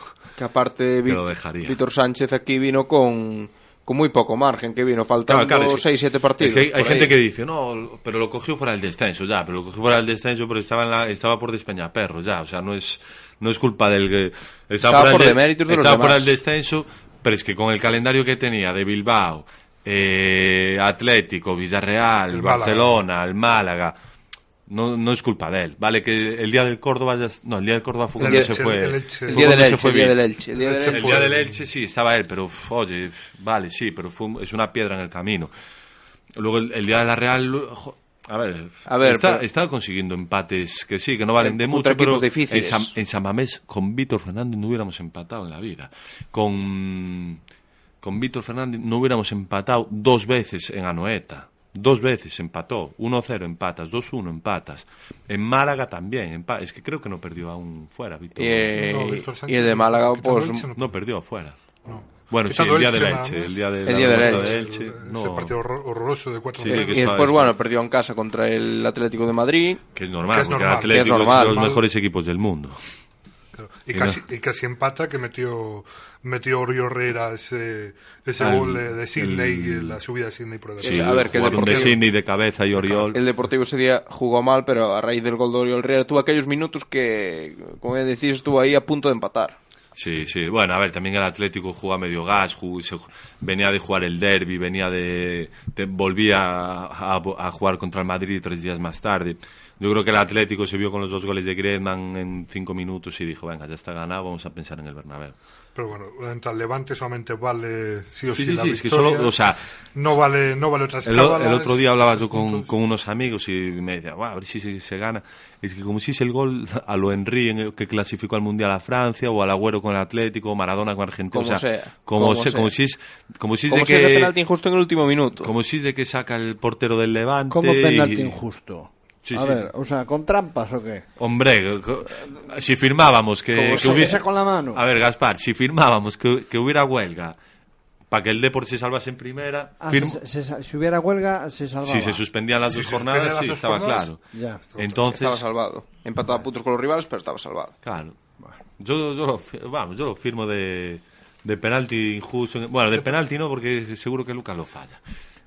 que aparte. Víctor Sánchez aquí vino con, con muy poco margen, que vino faltando Claro, claro, es que- 6-7 partidos. es que hay, gente que dice, no, pero lo cogió fuera del descenso, ya, pero lo cogió fuera del descenso, pero estaba, en la- estaba por Despeñaperro, ya, o sea, no es, no es culpa del que... Estaba fuera por de- deméritos de los estaba fuera del descenso, pero es que con el calendario que tenía de Bilbao, eh, Atlético, Villarreal, El Málaga. Barcelona, el Málaga... No, no es culpa de él, vale que el día del Córdoba ya- no el día del Córdoba fue El cuando Elche, se fue el Elche. El fue día del cuando se Elche, fue el día del Elche, el día del Elche el Elche. día sí, estaba él, pero oye, vale, sí, pero fue es una piedra en el camino. Luego el, el día de la Real, jo, a ver, A ver, está, pero- está consiguiendo empates que sí, que no valen de Contra mucho, pero en San, en San Mamés con Víctor Fernández no hubiéramos empatado en la vida. Con, con Víctor Fernández no hubiéramos empatado dos veces en Anoeta. Dos veces empató. 1-0 empatas, 2-1 empatas. En Málaga también. empa- es que creo que no perdió aún fuera, Víctor. Y, No, Víctor y Sánchez, el de Málaga, pues no- No perdió afuera. no. Bueno, sí, el día del Elche. El día, de El día del Elche. de Elche. Ese No, partido horror- horroroso de 4 Sí, y después, bueno, perdió en casa contra el Atlético de Madrid. que es normal, Que es porque normal. el Atlético Que es es, normal. de los mejores equipos del mundo. Claro. Y, casi, y casi empata que metió metió Oriol Herrera ese, ese Ah, gol de, de Sydney, el- la subida de Sydney por el Sí, a ver, que el jugaron de Deportivo- Sydney de cabeza y Oriol. El Deportivo ese día jugó mal, pero a raíz del gol de Oriol Herrera tuvo aquellos minutos que, como decís, estuvo ahí a punto de empatar. Sí, sí. Bueno, a ver, también el Atlético jugaba medio gas, jugó- se- venía de jugar el derby, venía de, de- volvía a, a- a jugar contra el Madrid tres días más tarde. Yo creo que el Atlético se vio con los dos goles de Griezmann en cinco minutos y dijo, venga, ya está ganado, vamos a pensar en el Bernabéu. Pero bueno, contra el Levante solamente vale sí o sí, Sí, sí, la sí, es que victoria. solo- o sea, no vale, no vale otras El, cábalas, el otro día hablaba yo con, unos amigos y me decía, "Buah, a ver si se, se gana. Es que como si es el gol a lo Henry en el que clasificó al Mundial a Francia, o al Agüero con el Atlético, o Maradona con Argentina. Como o sea, sea, como, como sea. como si es, como si es Como de si es de que, penalti injusto en el último minuto. como si es de que saca el portero del Levante. ¿Cómo penalti y- injusto? Sí, a sí. ver, o sea, ¿con trampas o qué? Hombre, si firmábamos que, Como que se hubiese... con la mano. A ver, Gaspar, si firmábamos que, que hubiera huelga para que el Depor se salvase en primera, Ah, firm- se- se- se- si hubiera huelga, se salvaba. si se suspendían las Si dos jornadas, las sí, dos estaba jornadas, claro. Ya. Entonces, Estaba salvado. Empataba a puntos con los rivales, pero estaba salvado. Claro. Yo, yo, lo, vamos, yo lo firmo de, de penalti injusto. Bueno, de penalti no, porque seguro que Lucas lo falla.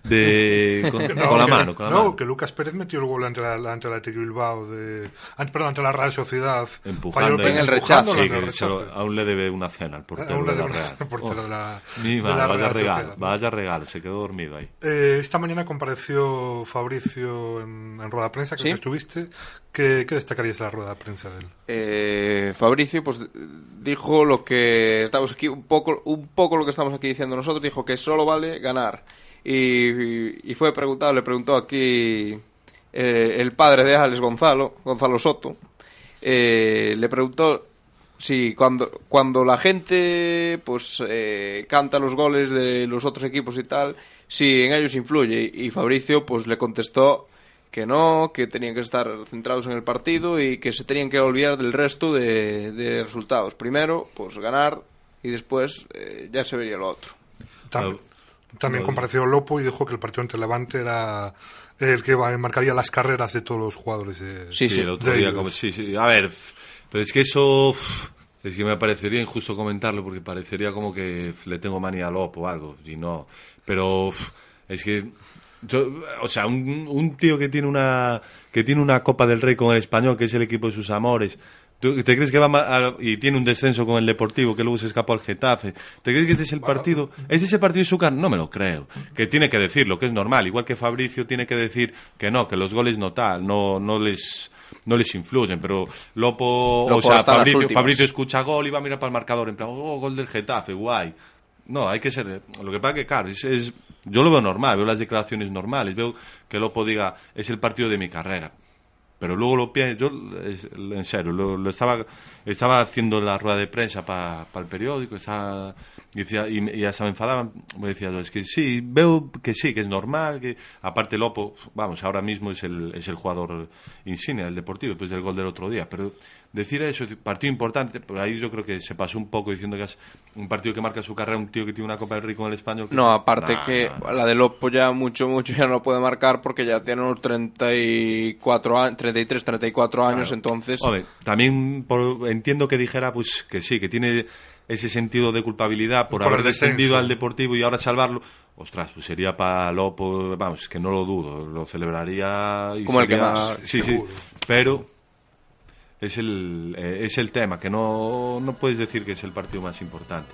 De, con, No, con la que- mano, con la no, mano. que Lucas Pérez metió el gol ante la, ante la Athletic Bilbao de, ante, perdón, ante la Real Sociedad. Empujando Falló en el rechazo. Sí, en el que rechazo. aún le debe una cena al portero Aún le de la debe una Real. cena al portero Oh, de la- mi de madre, la vaya Real regalo, Sociedad. vaya regalo, se quedó dormido ahí. Eh, esta mañana compareció Fabricio en, en rueda de prensa, creo ¿Sí? que estuviste. ¿Qué, ¿Qué destacarías de la rueda de prensa de él? Eh, Fabricio pues dijo lo que estamos aquí un poco un poco lo que estamos aquí diciendo nosotros dijo que solo vale ganar y, y fue preguntado le preguntó aquí eh, el padre de Alex Gonzalo Gonzalo Soto eh, le preguntó si cuando cuando la gente pues eh, canta los goles de los otros equipos y tal si en ellos influye y Fabricio pues le contestó que no, que tenían que estar centrados en el partido y que se tenían que olvidar del resto de, resultados. Primero, pues ganar y después eh, ya se vería lo otro. También compareció Lopo y dijo que el partido ante Levante era el que marcaría las carreras de todos los jugadores de, Sí, Sí, sí. el otro de día, como, sí, sí. A ver, f- pero es que eso. Es que me parecería injusto comentarlo porque parecería como que le tengo manía a Lopo o algo. Y no. Pero es que. yo- o sea, un, un tío que tiene una que tiene una Copa del Rey con el español, que es el equipo de sus amores. ¿Tú ¿Te crees que va a- y tiene un descenso con el Deportivo que luego se escapó al Getafe? ¿Te crees que este es el partido? ¿Es ese partido de Zúcar? No me lo creo. Que tiene que decirlo, que es normal. Igual que Fabricio tiene que decir que no, que los goles no tal, no, no les no les influyen, pero Lopo, Lopo o sea, Fabricio. Fabricio escucha gol y va a mirar para el marcador en plan, oh, gol del Getafe, guay. No, hay que ser. Lo que pasa que, claro, es, es- yo lo veo normal, veo las declaraciones normales, veo que Lopo diga, es el partido de mi carrera. Pero luego lo pienso, yo, en serio, lo, lo estaba, estaba haciendo la rueda de prensa para el periódico, estaba, y, decía, y, y hasta me enfadaban, me decía es que sí, veo que sí, que es normal, que aparte Lopo, vamos, ahora mismo es el, es el jugador insignia del Deportivo, después del gol del otro día, pero decir eso, partido importante, pero ahí yo creo que se pasó un poco diciendo que es un partido que marca su carrera, un tío que tiene una Copa del Rey con el español. que- No, aparte Nah, que nah, la de Lopo ya mucho, mucho ya no lo puede marcar porque ya tiene unos 34 años, 33, 34 años, Claro. entonces... Hombre, también por- entiendo que dijera pues que sí, que tiene ese sentido de culpabilidad por, Por haber descendido al Deportivo y ahora salvarlo. Ostras, pues sería para Lopo, vamos, que no lo dudo, lo celebraría y Como el que más, Sí, sí, pero es el eh, es el tema que no no puedes decir que es el partido más importante.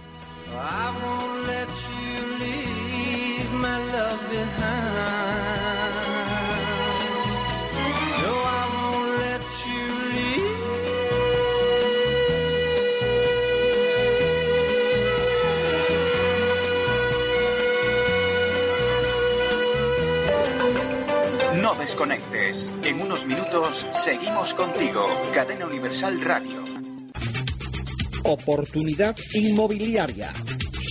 Desconectes. En unos minutos seguimos contigo. Cadena Universal Radio. Oportunidad inmobiliaria.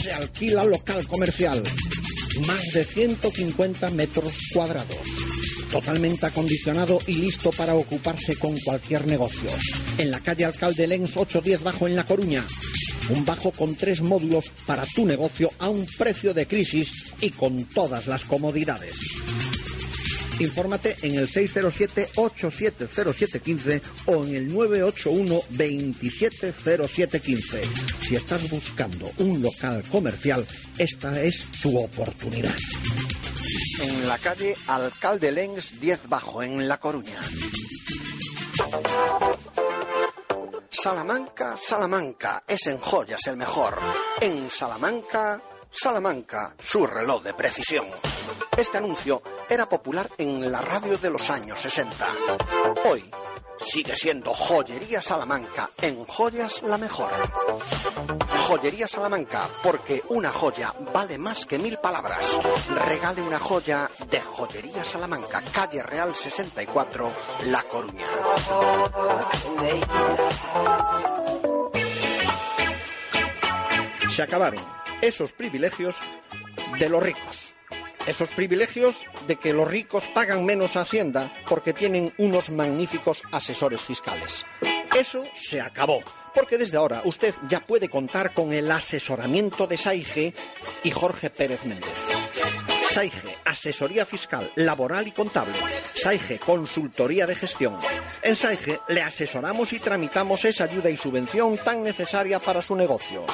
Se alquila local comercial. Más de 150 metros cuadrados. Totalmente acondicionado y listo para ocuparse con cualquier negocio. En la calle Alcalde Lens 810 Bajo en La Coruña. Un bajo con tres módulos para tu negocio a un precio de crisis y con todas las comodidades. Infórmate en el 607-870715 o en el 981-270715. Si estás buscando un local comercial, esta es tu oportunidad. En la calle Alcalde Lengs 10 Bajo, en La Coruña. Salamanca, Salamanca, es en joyas el mejor. En Salamanca, Salamanca, su reloj de precisión. Este anuncio era popular en la radio de los años 60. Hoy sigue siendo Joyería Salamanca, en joyas la mejor. Joyería Salamanca, porque una joya vale más que mil palabras. Regale una joya de Joyería Salamanca, calle Real 64, La Coruña. Se acabaron esos privilegios de los ricos. Esos privilegios de que los ricos pagan menos Hacienda porque tienen unos magníficos asesores fiscales. Eso se acabó, porque desde ahora usted ya puede contar con el asesoramiento de Saige y Jorge Pérez Méndez. Saige, asesoría fiscal, laboral y contable. Saige, consultoría de gestión. En Saige le asesoramos y tramitamos esa ayuda y subvención tan necesaria para su negocio.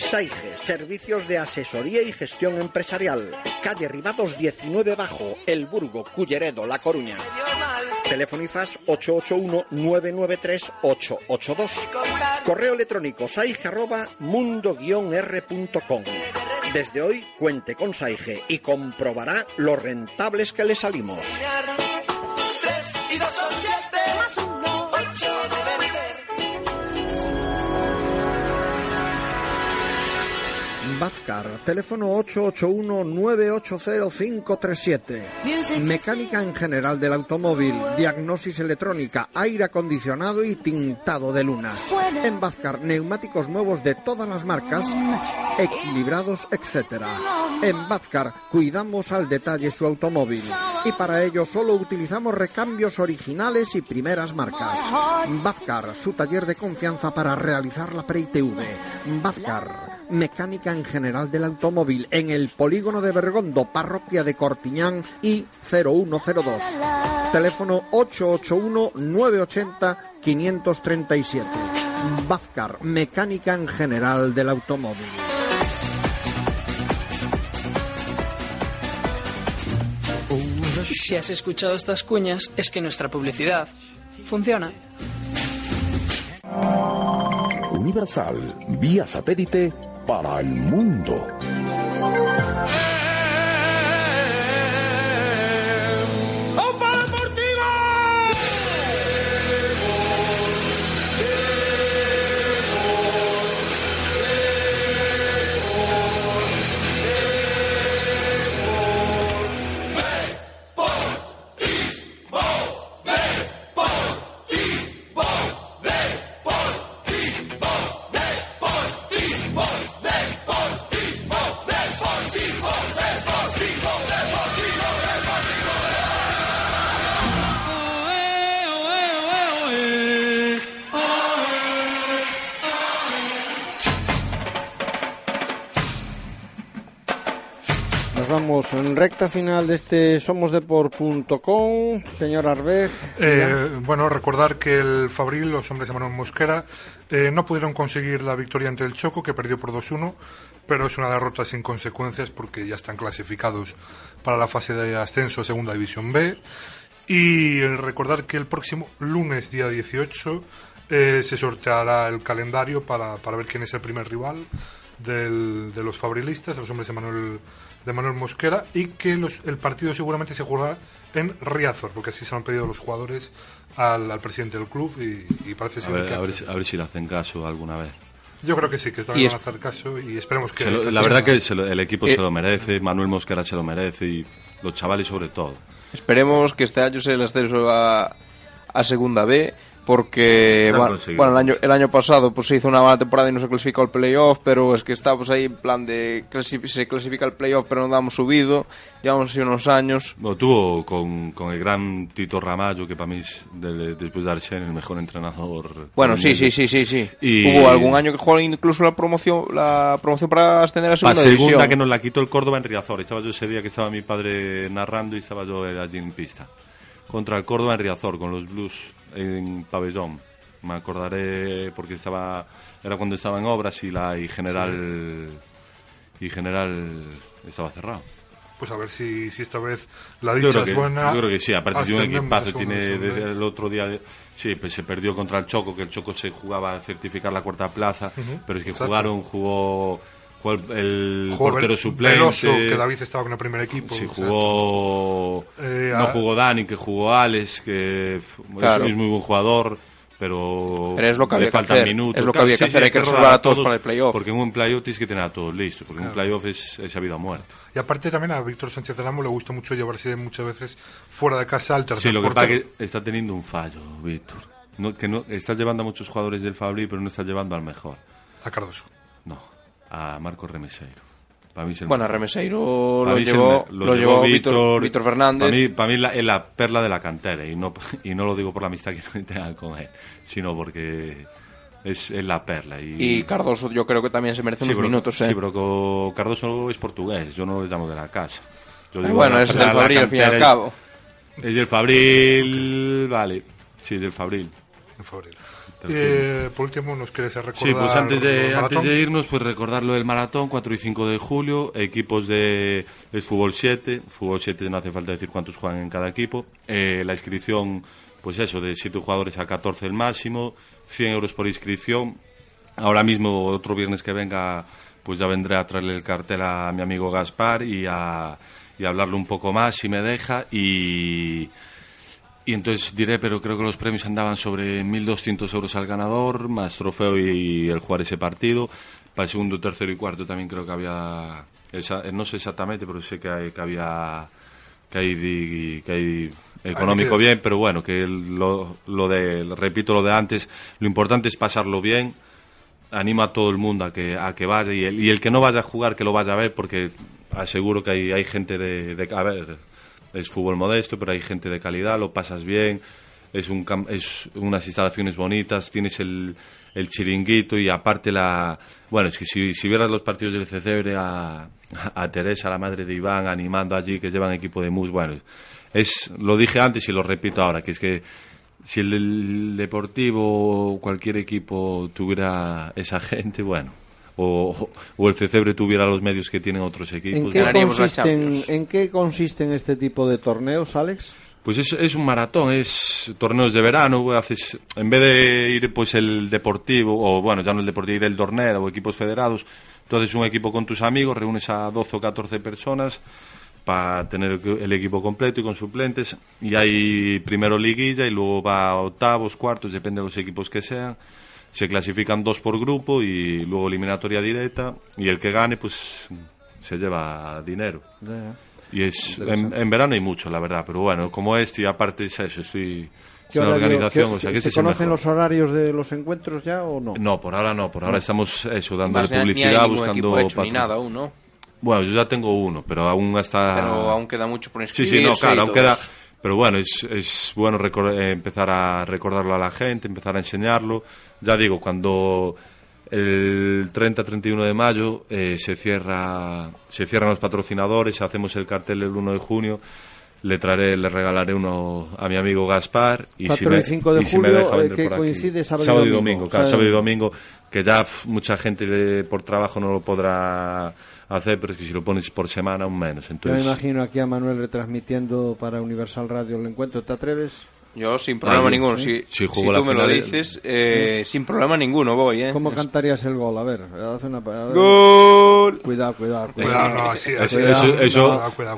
Saige, servicios de asesoría y gestión empresarial. Calle Ribados 19 Bajo, El Burgo, Culleredo, La Coruña. Teléfono IFAS 881-993-882. Correo electrónico saige arroba mundo-r.com. Desde hoy cuente con Saige y comprobará lo rentables que le salimos. Vazcar, teléfono 881-980-537. Mecánica en general del automóvil, diagnosis electrónica, aire acondicionado y tintado de lunas. En Vazcar, neumáticos nuevos de todas las marcas, equilibrados, etc. En Vazcar, cuidamos al detalle su automóvil. Y para ello solo utilizamos recambios originales y primeras marcas. Vazcar, su taller de confianza para realizar la pre-ITV. Vazcar mecánica en general del automóvil en el polígono de Bergondo, parroquia de Cortiñán y 0102. Teléfono 881-980-537. Vazcar, mecánica en general del automóvil. Si has escuchado estas cuñas, es que nuestra publicidad funciona. Universal, vía satélite para el mundo. Recta final de este somosdeport.com. Señor Arbej. Eh, bueno, recordar que el Fabril, los hombres de Manuel Mosquera, eh, no pudieron conseguir la victoria ante el Choco, que perdió por 2-1, pero es una derrota sin consecuencias porque ya están clasificados para la fase de ascenso a Segunda División B. Y recordar que el próximo lunes, día 18, eh, se sorteará el calendario para, para ver quién es el primer rival del- de los fabrilistas, de los hombres de Manuel, de Manuel Mosquera, y que los- el partido seguramente se jugará en Riazor, porque así se lo han pedido los jugadores al, al presidente del club y, y parece A ser ver, que a, ver, si- a ver si le hacen caso alguna vez. Yo creo que sí, que es- van a hacer caso y esperemos que... Se lo- la verdad que se lo- el equipo Eh, se lo merece, Manuel Mosquera se lo merece y los chavales sobre todo. Esperemos que este año sea el ascenso a, a Segunda B, porque bueno, el año el año pasado pues se hizo una mala temporada y no se clasificó al playoff pero es que estábamos ahí en plan de clasi- se clasifica al playoff pero no damos subido llevamos así unos años Bueno, tuvo con, con el gran Tito Ramallo, que para mí es, de- después de Arsene, el mejor entrenador. bueno sí sí sí sí sí Y- hubo algún año que jugó incluso la promoción la promoción para ascender a La segunda, segunda división que nos la quitó el Córdoba en Riazor. Estaba yo ese día que estaba mi padre narrando y estaba yo allí en pista. Contra el Córdoba en Riazor, con los Blues en pabellón. Me acordaré porque estaba era cuando estaba en obras y la y general y general estaba cerrado. Pues a ver si, si esta vez la dicha es que, buena. yo creo que sí, aparte tiene un equipazo, de tiene desde el otro día, de- sí, pues se perdió contra el Choco, que el Choco se jugaba a certificar la cuarta plaza, pero es que exacto. jugaron, jugó, jugó el, el Jugó portero suplente. Veloso, que David estaba con el primer equipo. Sí, jugó. Eh, no jugó Dani, que jugó Alex, que Claro. es, muy buen jugador, pero. Pero es lo que le faltan hacer, minutos. es lo que Claro, había que sí, sí, hacer, hay que reservar a todos para el playoff. Porque en un playoff tienes que tener a todos listos, porque en un Claro. playoff es, es a vida o muerte. Y aparte también a Víctor Sánchez del Amo le gusta mucho llevarse muchas veces fuera de casa al tercer Sí, lo que pasa es que está teniendo un fallo, Víctor. No, que no, estás llevando a muchos jugadores del Fabri, pero no estás llevando al mejor. A Cardoso. A Marcos Remeseiro. Para mí es el Bueno, a. Remeseiro lo mí es el llevó, lo llevó Víctor, Víctor Fernández. Para mí, para mí la- es la perla de la cantera y no, y no lo digo por la amistad que tenga con él, sino porque es, es la perla. Y, Y Cardoso yo creo que también se merece Sí, unos pero- minutos, ¿eh? Sí, pero Cardoso es portugués, yo no lo llamo de la casa. Yo digo bueno, es del Fabril, al fin y al cabo. Es del Fabril, vale. Sí, es del Fabril. Eh, por último, ¿nos quieres recordar Sí, pues antes de, antes de irnos, pues recordar lo del maratón, 4 y 5 de julio, equipos de es fútbol 7, fútbol 7 no hace falta decir cuántos juegan en cada equipo, Eh, la inscripción, pues eso, de 7 jugadores a 14 el máximo, 100 euros por inscripción, ahora mismo, otro viernes que venga, pues ya vendré a traerle el cartel a mi amigo Gaspar y a, y a hablarle un poco más si me deja y... Y entonces diré, pero creo que los premios andaban sobre 1.200 euros al ganador, más trofeo y el jugar ese partido. Para el segundo, tercero y cuarto también creo que había, esa- eh, no sé exactamente, pero sé que, hay- que había, que hay, que hay económico bien, pero bueno, que lo, lo de, repito lo de antes, lo importante es pasarlo bien. Animo a todo el mundo a que, a que vaya y el, y el que no vaya a jugar que lo vaya a ver porque aseguro que hay, hay gente de, de- a ver, es fútbol modesto, pero hay gente de calidad, lo pasas bien, es, un, es unas instalaciones bonitas, tienes el, el chiringuito y aparte la... Bueno, es que si, si vieras los partidos del Cecebre a, a Teresa, la madre de Iván, animando allí, que llevan equipo de mus, bueno, es, lo dije antes y lo repito ahora, que es que si el, Deportivo o cualquier equipo tuviera esa gente, bueno, o, o el Cecebre tuviera los medios que tienen otros equipos, ¿En qué, consisten. ¿En qué consisten este tipo de torneos, Alex? Pues es, es un maratón, es torneos de verano, haces, en vez de ir pues el deportivo, o bueno, ya no el deportivo, ir el torneo o equipos federados, tú haces un equipo con tus amigos, reúnes a 12 o 14 personas para tener el- el equipo completo y con suplentes, y hay primero liguilla y luego va a octavos, cuartos, depende de los equipos que sean, se clasifican dos por grupo y luego eliminatoria directa, y el que gane pues se lleva dinero. Y es en, verano hay mucho, la verdad, pero bueno, como este y aparte es eso, estoy es ¿Qué una horario- organización, qué- o sea, que ¿Se este es conocen los horarios de los encuentros ya o no? No, por ahora no, por ahora No. estamos eso, ni publicidad, buscando hecho, ni nada aún, ¿no? Bueno, yo ya tengo uno, pero aún hasta Pero aún queda mucho por Sí, sí, no, claro, aún queda eso. Pero bueno, es, es bueno eh, empezar a recordarlo a la gente, empezar a enseñarlo. Ya digo, cuando el 30-31 de mayo eh, se cierra se cierran los patrocinadores, hacemos el cartel el 1 de junio, le traeré, le regalaré uno a mi amigo Gaspar y 4 si me, y 5 de y si me julio, deja eh, vender que por aquí. coincide sábado y domingo, domingo, claro, sábado y domingo, que ya pf, mucha gente de- por trabajo no lo podrá hacer, pero es que si lo pones por semana aún menos. Yo me Entonces, imagino aquí a Manuel retransmitiendo para Universal Radio el encuentro. ¿Te atreves? Yo sin problema Ah, ninguno. sí. Si, Sí, si la tú me lo dices, eh, sin problema ninguno voy, ¿eh? ¿Cómo Es- cantarías el gol? A ver, haz una... a ver. ¡Gol! Cuidado, cuidado. Eso- cuidado.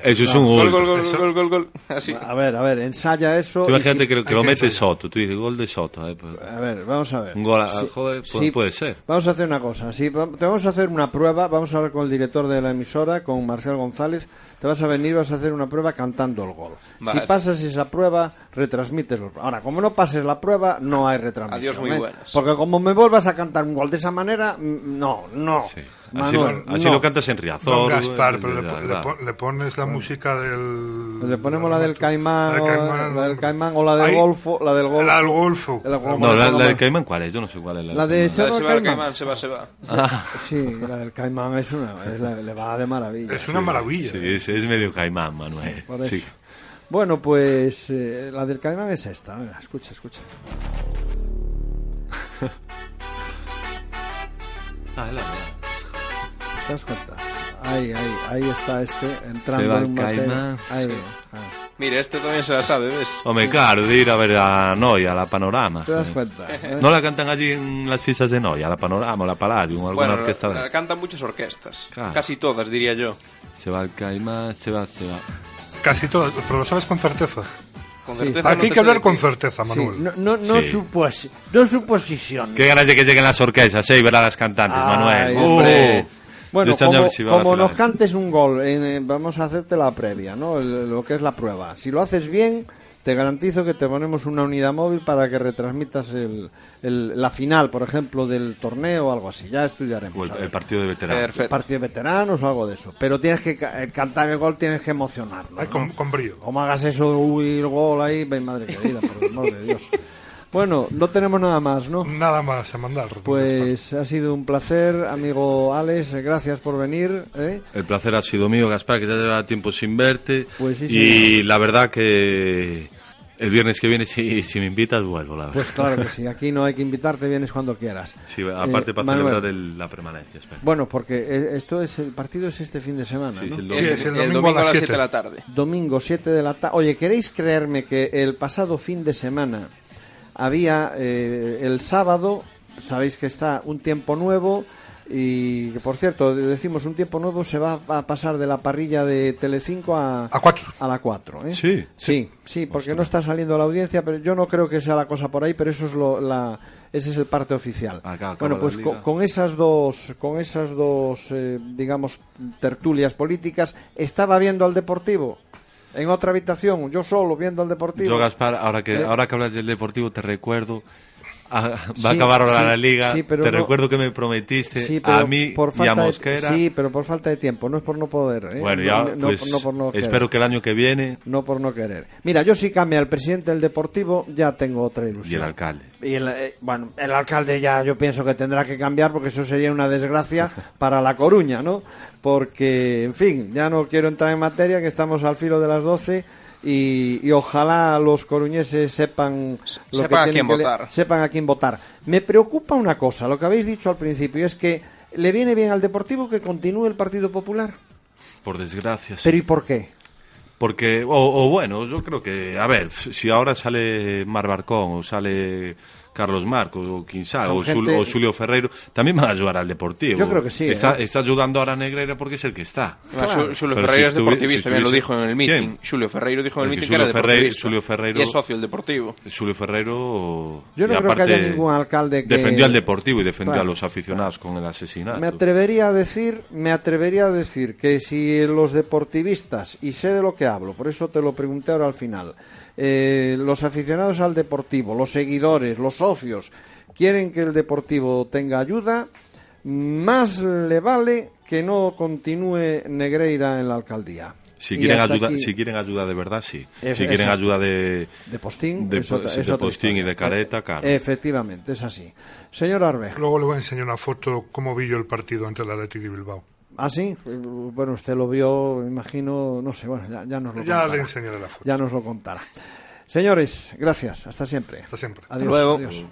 eso- es un Gol, gol. gol, gol, Eso- gol, gol, gol. Así. A ver, a ver, ensaya eso. Tú imagínate si- que, que lo mete. Soto. Tú dices gol de Soto. eh, pues, A ver, vamos a ver. un gol a, Sí, joder, pu- sí. puede ser. Vamos a hacer una cosa. Sí, va- te vamos a hacer una prueba. Vamos a hablar con el director de la emisora, con Marcial González. Te vas a venir, vas a hacer una prueba cantando el gol. Vale. Si pasas esa prueba, retransmite los- Ahora, como no pases la prueba, no hay retransmisión. Adiós, muy ¿eh? buenas. Porque como me vuelvas a cantar un gol de esa manera, mm, no, no. Así, Manuel, lo, así no. lo cantas en Don Riazor. Gaspar, eh, pero le, de le le pones la música del... Le ponemos la del caimán, La del o- Caimán. la del caimán o la del golfo, la del golfo. La del golfo. La- No, la, la del Caimán, ¿cuál es? Yo no sé cuál es. La de del Cerro Se va Caimán. caimán, se va, se va. Ah. Sí, la del caimán es una, es la- le va de maravilla. Es una maravilla. Sí, es, es medio Caimán, Manuel. Por eso. Sí. Bueno, pues eh, la del caimán es esta. Venga, escucha, escucha. Ah, es la ¿Te das cuenta? Ahí, ahí, ahí está este entrando Se va en el materia. caimán. Ahí, Sí. ah. Mira, este también se la sabe, ¿ves? Hombre, claro, de ir a ver a Noia, a la Panorama. ¿Te das cuenta? eh? ¿No la cantan allí en las fiestas de Noia, la Panorama, o la Palladium, o alguna Bueno, orquesta de la, la cantan muchas orquestas. Claro. Casi todas, diría yo. Se va el Caimán, se va, se va. Casi todo, pero lo sabes con certeza. Con Sí. certeza Aquí no hay te que hablar con certeza, Sí, Manuel. no, no, no, Sí. suposi- no suposiciones. Qué ganas de que lleguen las orquestas, ¿eh? Y ver a las cantantes, Ay, Manuel. hombre. Uh. Bueno, como, como nos cantes un gol, eh, vamos a hacerte la previa, ¿no? El- lo que es la prueba. Si lo haces bien, te garantizo que te ponemos una unidad móvil para que retransmitas el, el- la final, por ejemplo, del torneo o algo así. Ya estudiaremos. O el, el partido de veteranos. Perfecto. partido de veteranos o algo de eso. Pero tienes que ca- eh, cantar el gol, tienes que emocionarnos. Ay, ¿no? con, con brío. Como hagas eso, uy, el gol ahí, ven, madre querida, por el amor de Dios. Bueno, no tenemos nada más, ¿no? Nada más a mandar. don Gaspar. Pues ha sido un placer, amigo Alex, gracias por venir. ¿eh? El placer ha sido mío, Gaspar, que ya lleva tiempo sin verte. Pues sí, y señor. la verdad que el viernes que viene, si, si me invitas, vuelvo, la verdad. Pues claro que sí, aquí no hay que invitarte, vienes cuando quieras. Sí, aparte Eh, para Manuel. celebrar el- la permanencia. espera. Bueno, porque eh, esto es el partido es este fin de semana, Sí, ¿no? es el Sí, domingo. es el El domingo, a las 7 de la tarde. Domingo 7 de la tarde. Oye, ¿queréis creerme que el pasado fin de semana había eh, el sábado, sabéis que está un tiempo nuevo y que por cierto, decimos un tiempo nuevo se va a pasar de la parrilla de Telecinco a A cuatro. a la 4, ¿eh? Sí. Sí, sí, porque no está saliendo la audiencia, pero yo no creo que sea la cosa por ahí, pero eso es lo, la, ese es el parte oficial. Acá acaba bueno, pues con, con esas dos, con esas dos, eh, digamos, tertulias políticas, estaba viendo al Deportivo en otra habitación, yo solo viendo al Deportivo. Yo, Gaspar, ahora que, Eh. ahora que hablas del Deportivo, te recuerdo. Va a acabar ahora la liga. sí, pero te no- recuerdo que me prometiste pero a mí por y a falta de- Mosquera. sí, pero por falta de tiempo, no es por no poder. ¿eh? bueno, No- ya, no, pues, no por no querer. espero que el año que viene. No por no querer. Mira, yo si cambia el presidente del Deportivo, ya tengo otra Y ilusión. el alcalde. Y el, eh, bueno, el alcalde ya yo pienso que tendrá que cambiar porque eso sería una desgracia para La Coruña, ¿no? Porque, en fin, ya no quiero entrar en materia, que estamos al filo de las 12 y, y ojalá los coruñeses sepan lo sepan que a quién que le- votar. sepan a quién votar. Me preocupa una cosa, lo que habéis dicho al principio, es que le viene bien al Deportivo que continúe el Partido Popular. Por desgracia. sí. Pero ¿y por qué? Porque, o, o bueno, yo creo que, a ver, si ahora sale Mar Barcón o sale Carlos Marcos o quien sabe, o, gente- o Julio Ferreiro, también van a ayudar al Deportivo. Yo creo que sí, Está, ¿eh? está ayudando ahora a Negreira porque es el que está. Xulio Pero Ferreiro si es estuvi- deportivista, si también lo dijo en el meeting. ¿Quién? Xulio Ferreiro dijo en el Porque meeting que era Ferreiro- deportivista. Xulio Ferreiro- Y es socio del Deportivo. Julio Ferreiro. Yo no creo que haya ningún alcalde que- Defendió al Deportivo y defendió Claro, a los aficionados con el asesinato. Me atrevería a decir, me atrevería a decir que si los deportivistas, y sé de lo que hablo, por eso te lo pregunté ahora al final, eh, los aficionados al deportivo, los seguidores, los socios, quieren que el deportivo tenga ayuda, más le vale que no continúe Negreira en la alcaldía. Si quieren, ayuda, aquí- si quieren ayuda de verdad, sí. Si quieren ayuda de, de postín, de, es otra- sí, es de otra postín y de careta, claro. Efectivamente, es así. Señor Arbejo. Luego le voy a enseñar una foto cómo vi yo el partido ante el Athletic de Bilbao. ¿Ah, sí? Bueno, usted lo vio, me imagino, no sé, bueno, ya, ya nos lo Ya contará. le enseñaré la foto. Ya nos lo contará. Señores, gracias. Hasta siempre. Hasta siempre. Adiós. luego. adiós.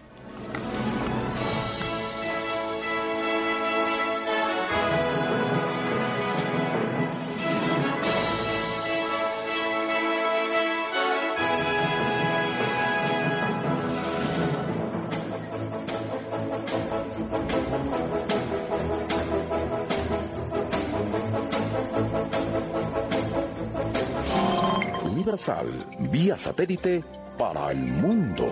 Vía satélite para el mundo.